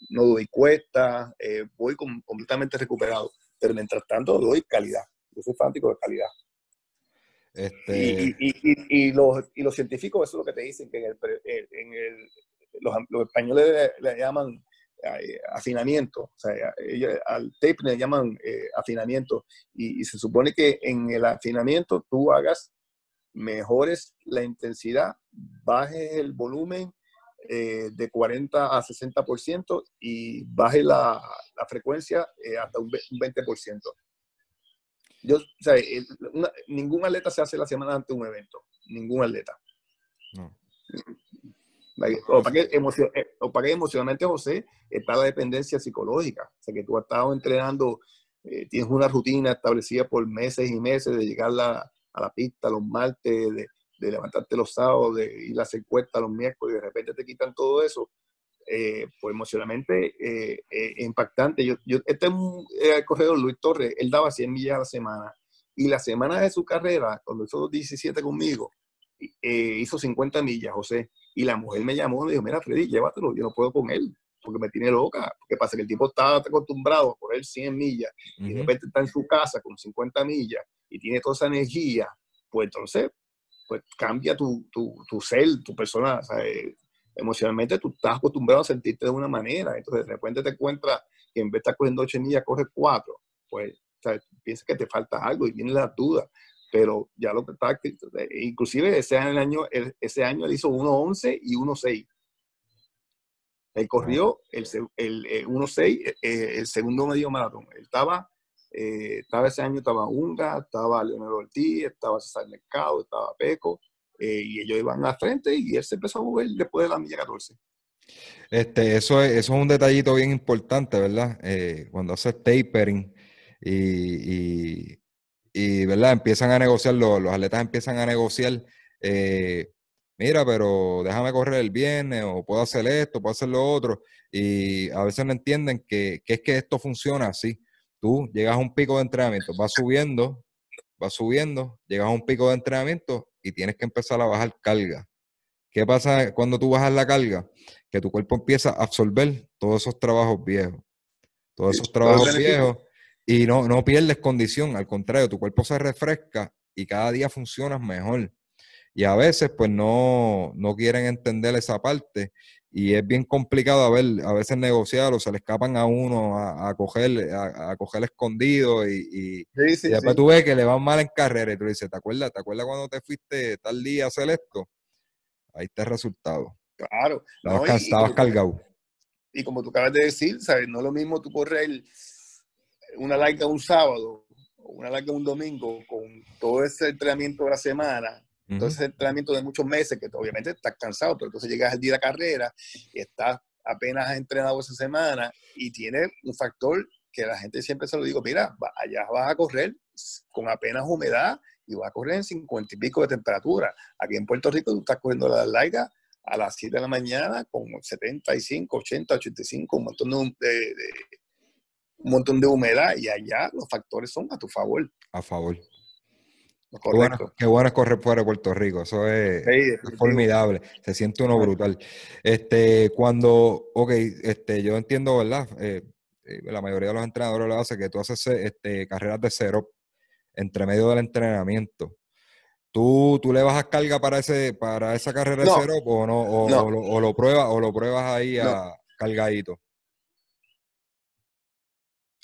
S2: no doy cuesta, voy completamente recuperado, pero mientras tanto doy calidad. Yo soy fanático de calidad. Este... Y, y, los, y, los, científicos, eso es lo que te dicen, que en el, en el, los, españoles le, llaman eh, afinamiento, o sea, al tape le llaman eh, afinamiento y, se supone que en el afinamiento tú hagas mejores la intensidad, bajes el volumen eh, de 40 a 60% y baje la, la frecuencia hasta un 20%. Yo, o sea, ningún atleta se hace la semana antes de un evento, ningún atleta. No. O para, que eh, o para que emocionalmente, José, está la dependencia psicológica. O sea, que tú has estado entrenando, eh, tienes una rutina establecida por meses y meses de llegar a la pista los martes, de, levantarte los sábados, de ir a hacer cuesta los miércoles, y de repente te quitan todo eso. Eh, pues emocionalmente eh, impactante. Yo, yo, este es un corredor, Luis Torres, él daba 100 millas a la semana. Y la semana de su carrera, cuando hizo 17 conmigo, hizo 50 millas, José. Y la mujer me llamó y me dijo, mira, Freddy, llévatelo, yo no puedo con él, porque me tiene loca. Porque pasa que el tipo está acostumbrado a correr 100 millas y de repente está en su casa con 50 millas y tiene toda esa energía, pues entonces, pues cambia tu, tu, tu ser, tu persona, emocionalmente tú estás acostumbrado a sentirte de una manera, entonces de repente te encuentras que en vez de estar cogiendo 8 millas, coges 4, pues piensas que te falta algo y viene la duda pero ya lo que está, inclusive ese año, ese año él hizo 1.11 y 1.6. Él corrió el, el, 1.6, eh, eh, el segundo medio maratón. Él estaba, eh, estaba ese año, estaba Unga, estaba Leonel Ortiz, estaba César Mercado, estaba Peco, y ellos iban a frente y él se empezó a mover después de la milla 14.
S1: Este, eso, es, eso es un detallito bien importante, ¿verdad? cuando haces tapering y, y ¿verdad? empiezan a negociar, los, los atletas empiezan a negociar, eh, mira, pero déjame correr el viernes, o puedo hacer esto, puedo hacer lo otro, y a veces no entienden que, es que esto funciona así. Tú llegas a un pico de entrenamiento, vas subiendo, vas subiendo, llegas a un pico de entrenamiento y tienes que empezar a bajar carga. ¿Qué pasa cuando tú bajas la carga? Que tu cuerpo empieza a absorber todos esos trabajos viejos. Todos esos trabajos viejos y no, no pierdes condición, al contrario, tu cuerpo se refresca y cada día funcionas mejor. Y a veces, pues no, no quieren entender esa parte y es bien complicado a ver, a veces negociar o se le escapan a uno a, a coger, a, coger escondido y, después tú ves que le van mal en carrera y tú dices, ¿te acuerdas? ¿Te acuerdas cuando te fuiste tal día a hacer esto? Ahí está el resultado.
S2: Claro.
S1: Estabas, cargado.
S2: Y como tú acabas de decir, ¿sabes? No es lo mismo tú correr una larga un sábado o una larga un domingo con todo ese entrenamiento de la semana, todo ese entrenamiento de muchos meses que obviamente estás cansado, pero entonces llegas al día de la carrera y estás apenas entrenado esa semana y tiene un factor que la gente siempre se lo digo, mira, allá vas a correr con apenas humedad y vas a correr en 50 y pico de temperatura. Aquí en Puerto Rico tú estás corriendo la larga a las 7 de la mañana con 75, 80, 85, un montón de, un montón de humedad y allá los factores son a tu favor.
S1: A favor. Qué bueno, qué bueno, es correr fuera de Puerto Rico, eso es, formidable, se siente uno brutal. Este, cuando, ok, este, yo entiendo, ¿verdad? Eh, eh, la mayoría de los entrenadores lo hacen, que tú haces este, carreras de cero entre medio del entrenamiento. ¿Tú, tú le bajas carga para ese para esa carrera de cero o no? O, lo, pruebas, o lo pruebas ahí a cargadito?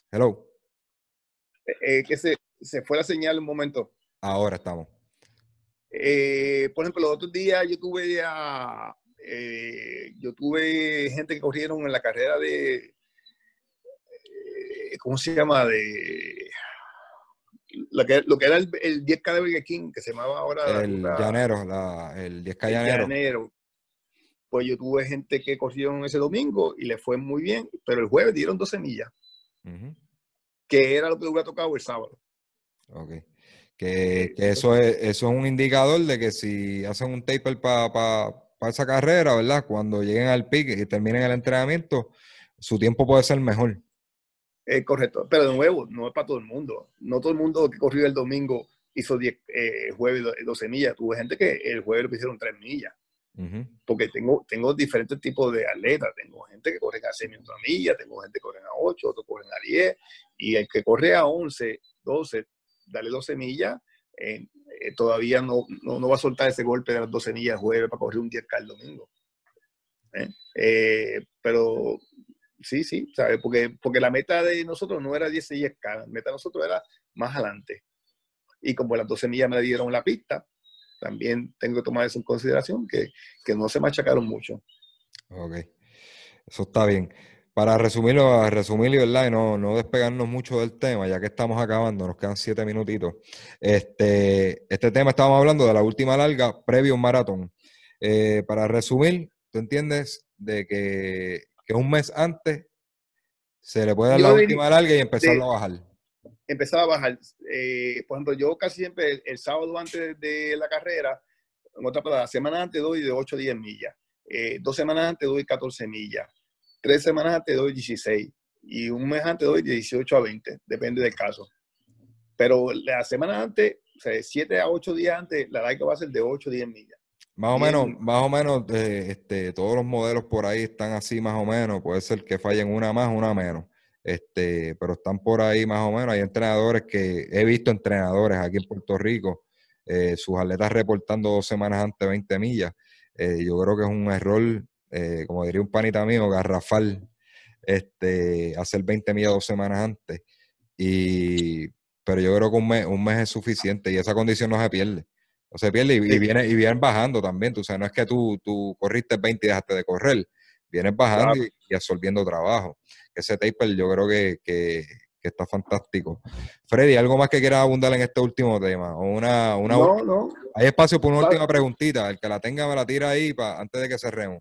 S1: Hello.
S2: Eh, que se, se fue la señal un momento.
S1: Ahora estamos.
S2: Eh, por ejemplo, los otros días yo tuve a, eh, yo tuve gente que corrieron en la carrera de, eh, ¿cómo se llama? De lo que, lo que era el, el 10K de Burger King, que se llamaba ahora
S1: El
S2: la-
S1: llanero, la, el 10K
S2: el
S1: llanero.
S2: llanero. Pues yo tuve gente que corrieron ese domingo y le fue muy bien, pero el jueves dieron 12 millas, que era lo que hubiera tocado el sábado.
S1: ok. Que, que eso, es, eso es un indicador de que si hacen un taper para esa carrera, ¿verdad? Cuando lleguen al pique y terminen el entrenamiento, su tiempo puede ser mejor.
S2: Eh, correcto, pero de nuevo, no es para todo el mundo. No todo el mundo que corrió el domingo hizo 10, eh, jueves do- 12 millas. Tuve gente que el jueves lo hicieron 3 millas. Porque tengo, tengo diferentes tipos de atletas. Tengo gente que corre a 6 minutos a milla, tengo gente que corre a 8, otros corren a 10. Y el que corre a 11, 12, dale 12 millas, eh, eh, todavía no, no, no va a soltar ese golpe de las 12 millas el jueves para correr un 10K el domingo. ¿eh? Pero sí, sí, ¿sabes? Porque, porque la meta de nosotros no era 10 y 10K, la meta de nosotros era más adelante. Y como las 12 millas me dieron la pista, también tengo que tomar eso en consideración, que, que no se machacaron mucho.
S1: Ok, eso está bien. Para resumirlo, resumirlo, ¿verdad? Y no, no despegarnos mucho del tema, ya que estamos acabando, nos quedan siete minutitos. Este, este tema estábamos hablando de la última larga previo a un maratón. Eh, para resumir, ¿tú entiendes de que, que un mes antes se le puede dar
S2: Yo
S1: la última larga y empezarlo
S2: de-
S1: a bajar?
S2: Empezaba a bajar. eh, por ejemplo, yo casi siempre el, el sábado antes de la carrera, en otra palabra, semana antes doy de 8 a 10 millas. Eh, dos semanas antes doy 14 millas. Tres semanas antes doy 16. Y un mes antes doy de 18 a 20, depende del caso. Pero la semana antes, o sea, de 7 a 8 días antes, la larga va a ser de 8 a 10 millas.
S1: Más o menos, más o menos, eh, este, todos los modelos por ahí están así más o menos. Puede ser que fallen una más, una menos. Este, pero están por ahí más o menos. Hay entrenadores que he visto entrenadores aquí en Puerto Rico, eh, sus atletas reportando dos semanas antes 20 millas. Eh, yo creo que es un error, eh, como diría un panita mío, garrafal, este, hacer 20 millas dos semanas antes. Y, pero yo creo que un mes, un mes es suficiente y esa condición no se pierde. No se pierde y, viene, y vienen bajando también. Tú sabes, no es que tú, tú corriste 20 y dejaste de correr. Vienes bajando
S2: Claro.
S1: y, y absorbiendo trabajo. Ese taper yo creo que, que, que está fantástico. Freddy, ¿algo más que quieras abundar en este último tema? O una, una
S2: No, no.
S1: Hay espacio para una última preguntita. El que la tenga me la tira ahí pa- antes de que cerremos.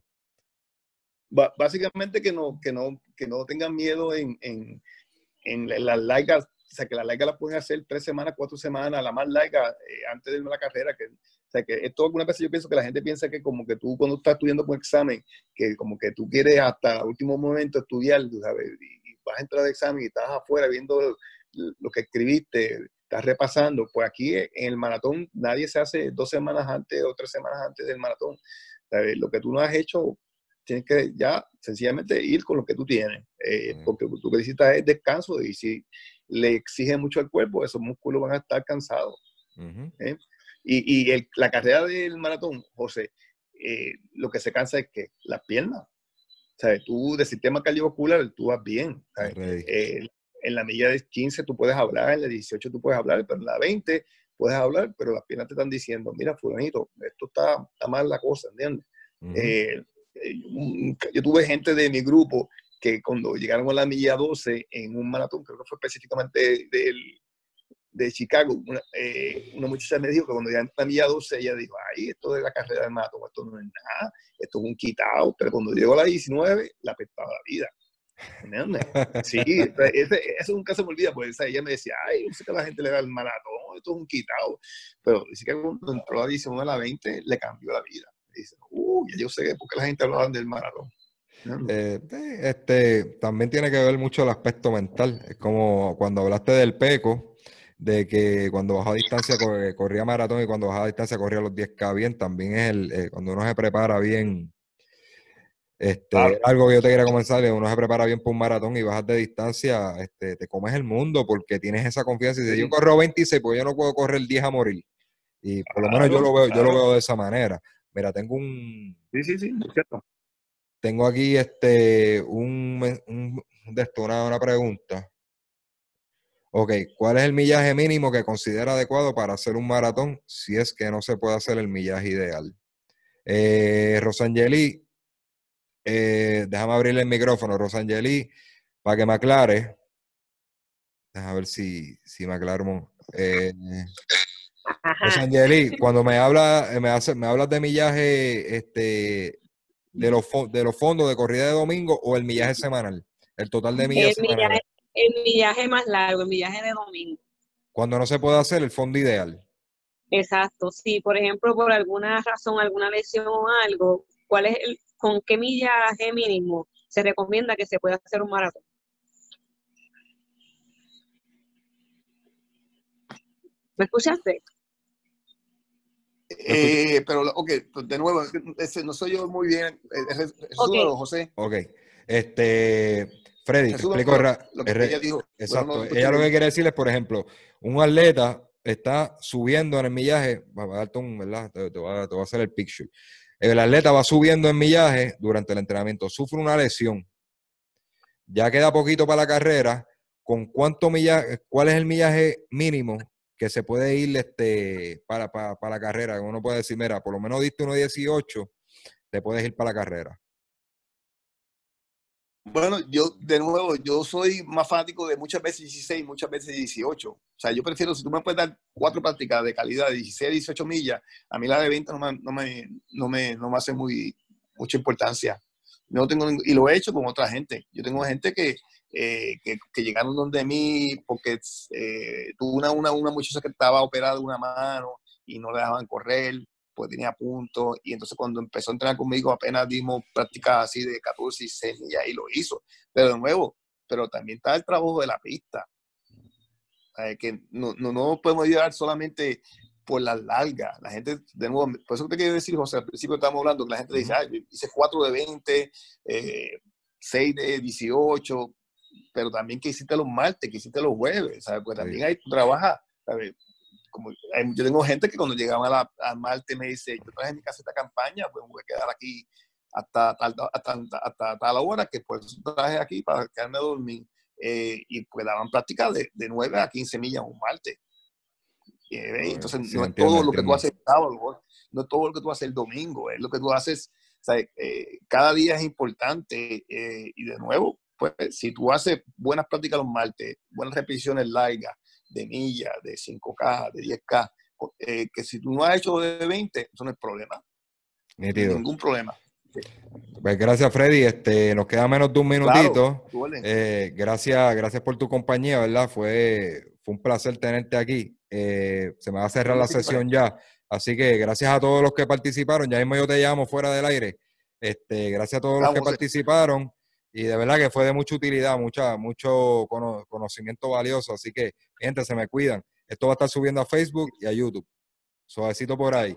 S2: Básicamente que no, que no, que no tengan miedo en, en, en la- las largas, o sea, que las largas las pueden hacer tres semanas, cuatro semanas, la más larga eh, antes de la carrera. Que, o sea, que esto algunas veces yo pienso que la gente piensa que como que tú cuando estás estudiando por examen, que como que tú quieres hasta el último momento estudiar, sabes, y, vas a entrar al examen y estás afuera viendo lo que escribiste, estás repasando. Pues aquí en el maratón nadie se hace dos semanas antes o tres semanas antes del maratón. Lo que tú no has hecho tienes que ya sencillamente ir con lo que tú tienes, eh,
S1: Mm.
S2: porque tú que necesitas es descanso y si le exige mucho al cuerpo, esos músculos van a estar cansados.
S1: Ujú.
S2: Y, y el- la carrera del maratón, José, eh, lo que se cansa es que las piernas. ¿sabes? Tú de sistema cardiovascular, tú vas bien. Eh, en la milla de 15 tú puedes hablar, en la 18 tú puedes hablar, pero en la 20 puedes hablar, pero las piernas te están diciendo, mira, fulanito, esto está, está mal la cosa, ¿entiendes? Eh, eh, yo tuve gente de mi grupo que cuando llegaron a la milla 12 en un maratón, creo que fue específicamente del, de Chicago, una, eh, una muchacha me dijo que cuando llegaron a la milla 12, ella dijo, ay, esto de la carrera del maratón, esto no es nada, esto es un quitado, pero cuando llegó a la 19, la apestaba la vida. Sí, ese, eso nunca se me olvida, porque esa- ella me decía, ay, yo sé que a la gente le da el maratón, esto es un quitado. Pero dice que cuando entró a la 19 a la 20, le cambió la vida. Dice, uh, yo sé por qué la gente hablaba del maratón.
S1: Eh, este, también tiene que ver mucho el aspecto mental. Es como cuando hablaste del peco, de que cuando bajó a distancia eh, corría maratón y cuando bajaba a distancia corría los 10K bien, también es el, eh, cuando uno se prepara bien. Este,
S2: Claro.
S1: algo que yo te quería comenzar, uno se prepara bien por un maratón y bajas de distancia, este, te comes el mundo porque tienes esa confianza y dices, yo corro 26, pues yo no puedo correr 10 a morir. Y por lo menos yo lo veo, yo lo veo de esa manera. Mira, tengo un,
S2: Sí, sí, sí, es cierto.
S1: tengo aquí este un, un una pregunta. Ok, ¿cuál es el millaje mínimo que considera adecuado para hacer un maratón si es que no se puede hacer el millaje ideal? Eh, Rosangeli, eh, déjame abrirle el micrófono, Rosangeli, para que me aclare. Déjame ver si, si me aclaro. Eh, Rosangeli, cuando me habla, me hace, me hablas de millaje, este, de los, de los fondos de corrida de domingo o el millaje semanal, el total de millaje
S5: semanal el millaje más largo, el millaje de domingo.
S1: Cuando no se puede hacer el fondo ideal.
S5: Exacto, sí, por ejemplo, por alguna razón, alguna lesión o algo, ¿cuál es el, con qué millaje mínimo se recomienda que se pueda hacer un maratón? ¿Me escuchaste?
S2: Eh, pero, ok, de nuevo, no soy yo muy bien. Es, es, José.
S1: Ok, este, Freddy, te explico lo que ella dijo. Exacto. ella lo que quiere decir es, por ejemplo, un atleta está subiendo en el millaje, va a darte un, ¿verdad? Te, va, a hacer el picture. El atleta va subiendo en millaje durante el entrenamiento, sufre una lesión, ya queda poquito para la carrera, ¿con cuánto millaje, cuál es el millaje mínimo que se puede ir este, para, para, para la carrera? Uno puede decir, mira, por lo menos diste 1.18, te puedes ir para la carrera.
S2: Bueno, yo de nuevo, yo soy más fanático de muchas veces 16, muchas veces 18. O sea, yo prefiero, si tú me puedes dar cuatro prácticas de calidad de 16 18 millas, a mí la de 20 no me, no me, no me, no me hace muy, mucha importancia. No tengo, y lo he hecho con otra gente. Yo tengo gente que, eh, que, que, llegaron donde mí porque eh, tuvo una, una, una muchacha que estaba operada de una mano y no le dejaban correr pues tenía puntos. Y entonces cuando empezó a entrenar conmigo, apenas dimos prácticas así de 14 y 6 y ahí lo hizo. Pero de nuevo, pero también está el trabajo de la pista. que no, no, no podemos llegar solamente por la larga. La gente, de nuevo, por eso te quiero decir, José, al principio estábamos hablando que la gente dice, ah, hice 4 de 20, eh, 6 de 18, pero también que hiciste los martes, que hiciste los jueves, ¿sabes? Pues también hay, tú trabajas, ¿sabes? yo tengo gente que cuando llegaban a, la, Marte me dice, yo traje mi caseta campaña, pues voy a quedar aquí hasta, hasta, hasta, tal hora que pues traje aquí para quedarme a dormir. Eh, y pues daban práctica de, de 9 a 15 millas un Marte. Eh, entonces no es todo lo que tú haces el sábado, no es todo lo que tú haces el domingo, es lo que tú haces, eh, cada día es importante y de nuevo, pues si tú haces buenas prácticas los martes, buenas repeticiones largas, de millas, de 5K, de 10K, eh, que si tú no has hecho de 20, eso no es problema. Ningún problema.
S1: Pues gracias, Freddy. Este, nos queda menos de un minutito. Eh, gracias, gracias por tu compañía, ¿verdad? Fue, fue un placer tenerte aquí. Eh, se me va a cerrar la sesión ya. Así que gracias a todos los que participaron. Ya mismo yo te llamo fuera del aire. Este, gracias a todos los que participaron y de verdad que fue de mucha utilidad, mucha, mucho conocimiento valioso. Así que, gente, se me cuidan. Esto va a estar subiendo a Facebook y a YouTube. Suavecito por ahí.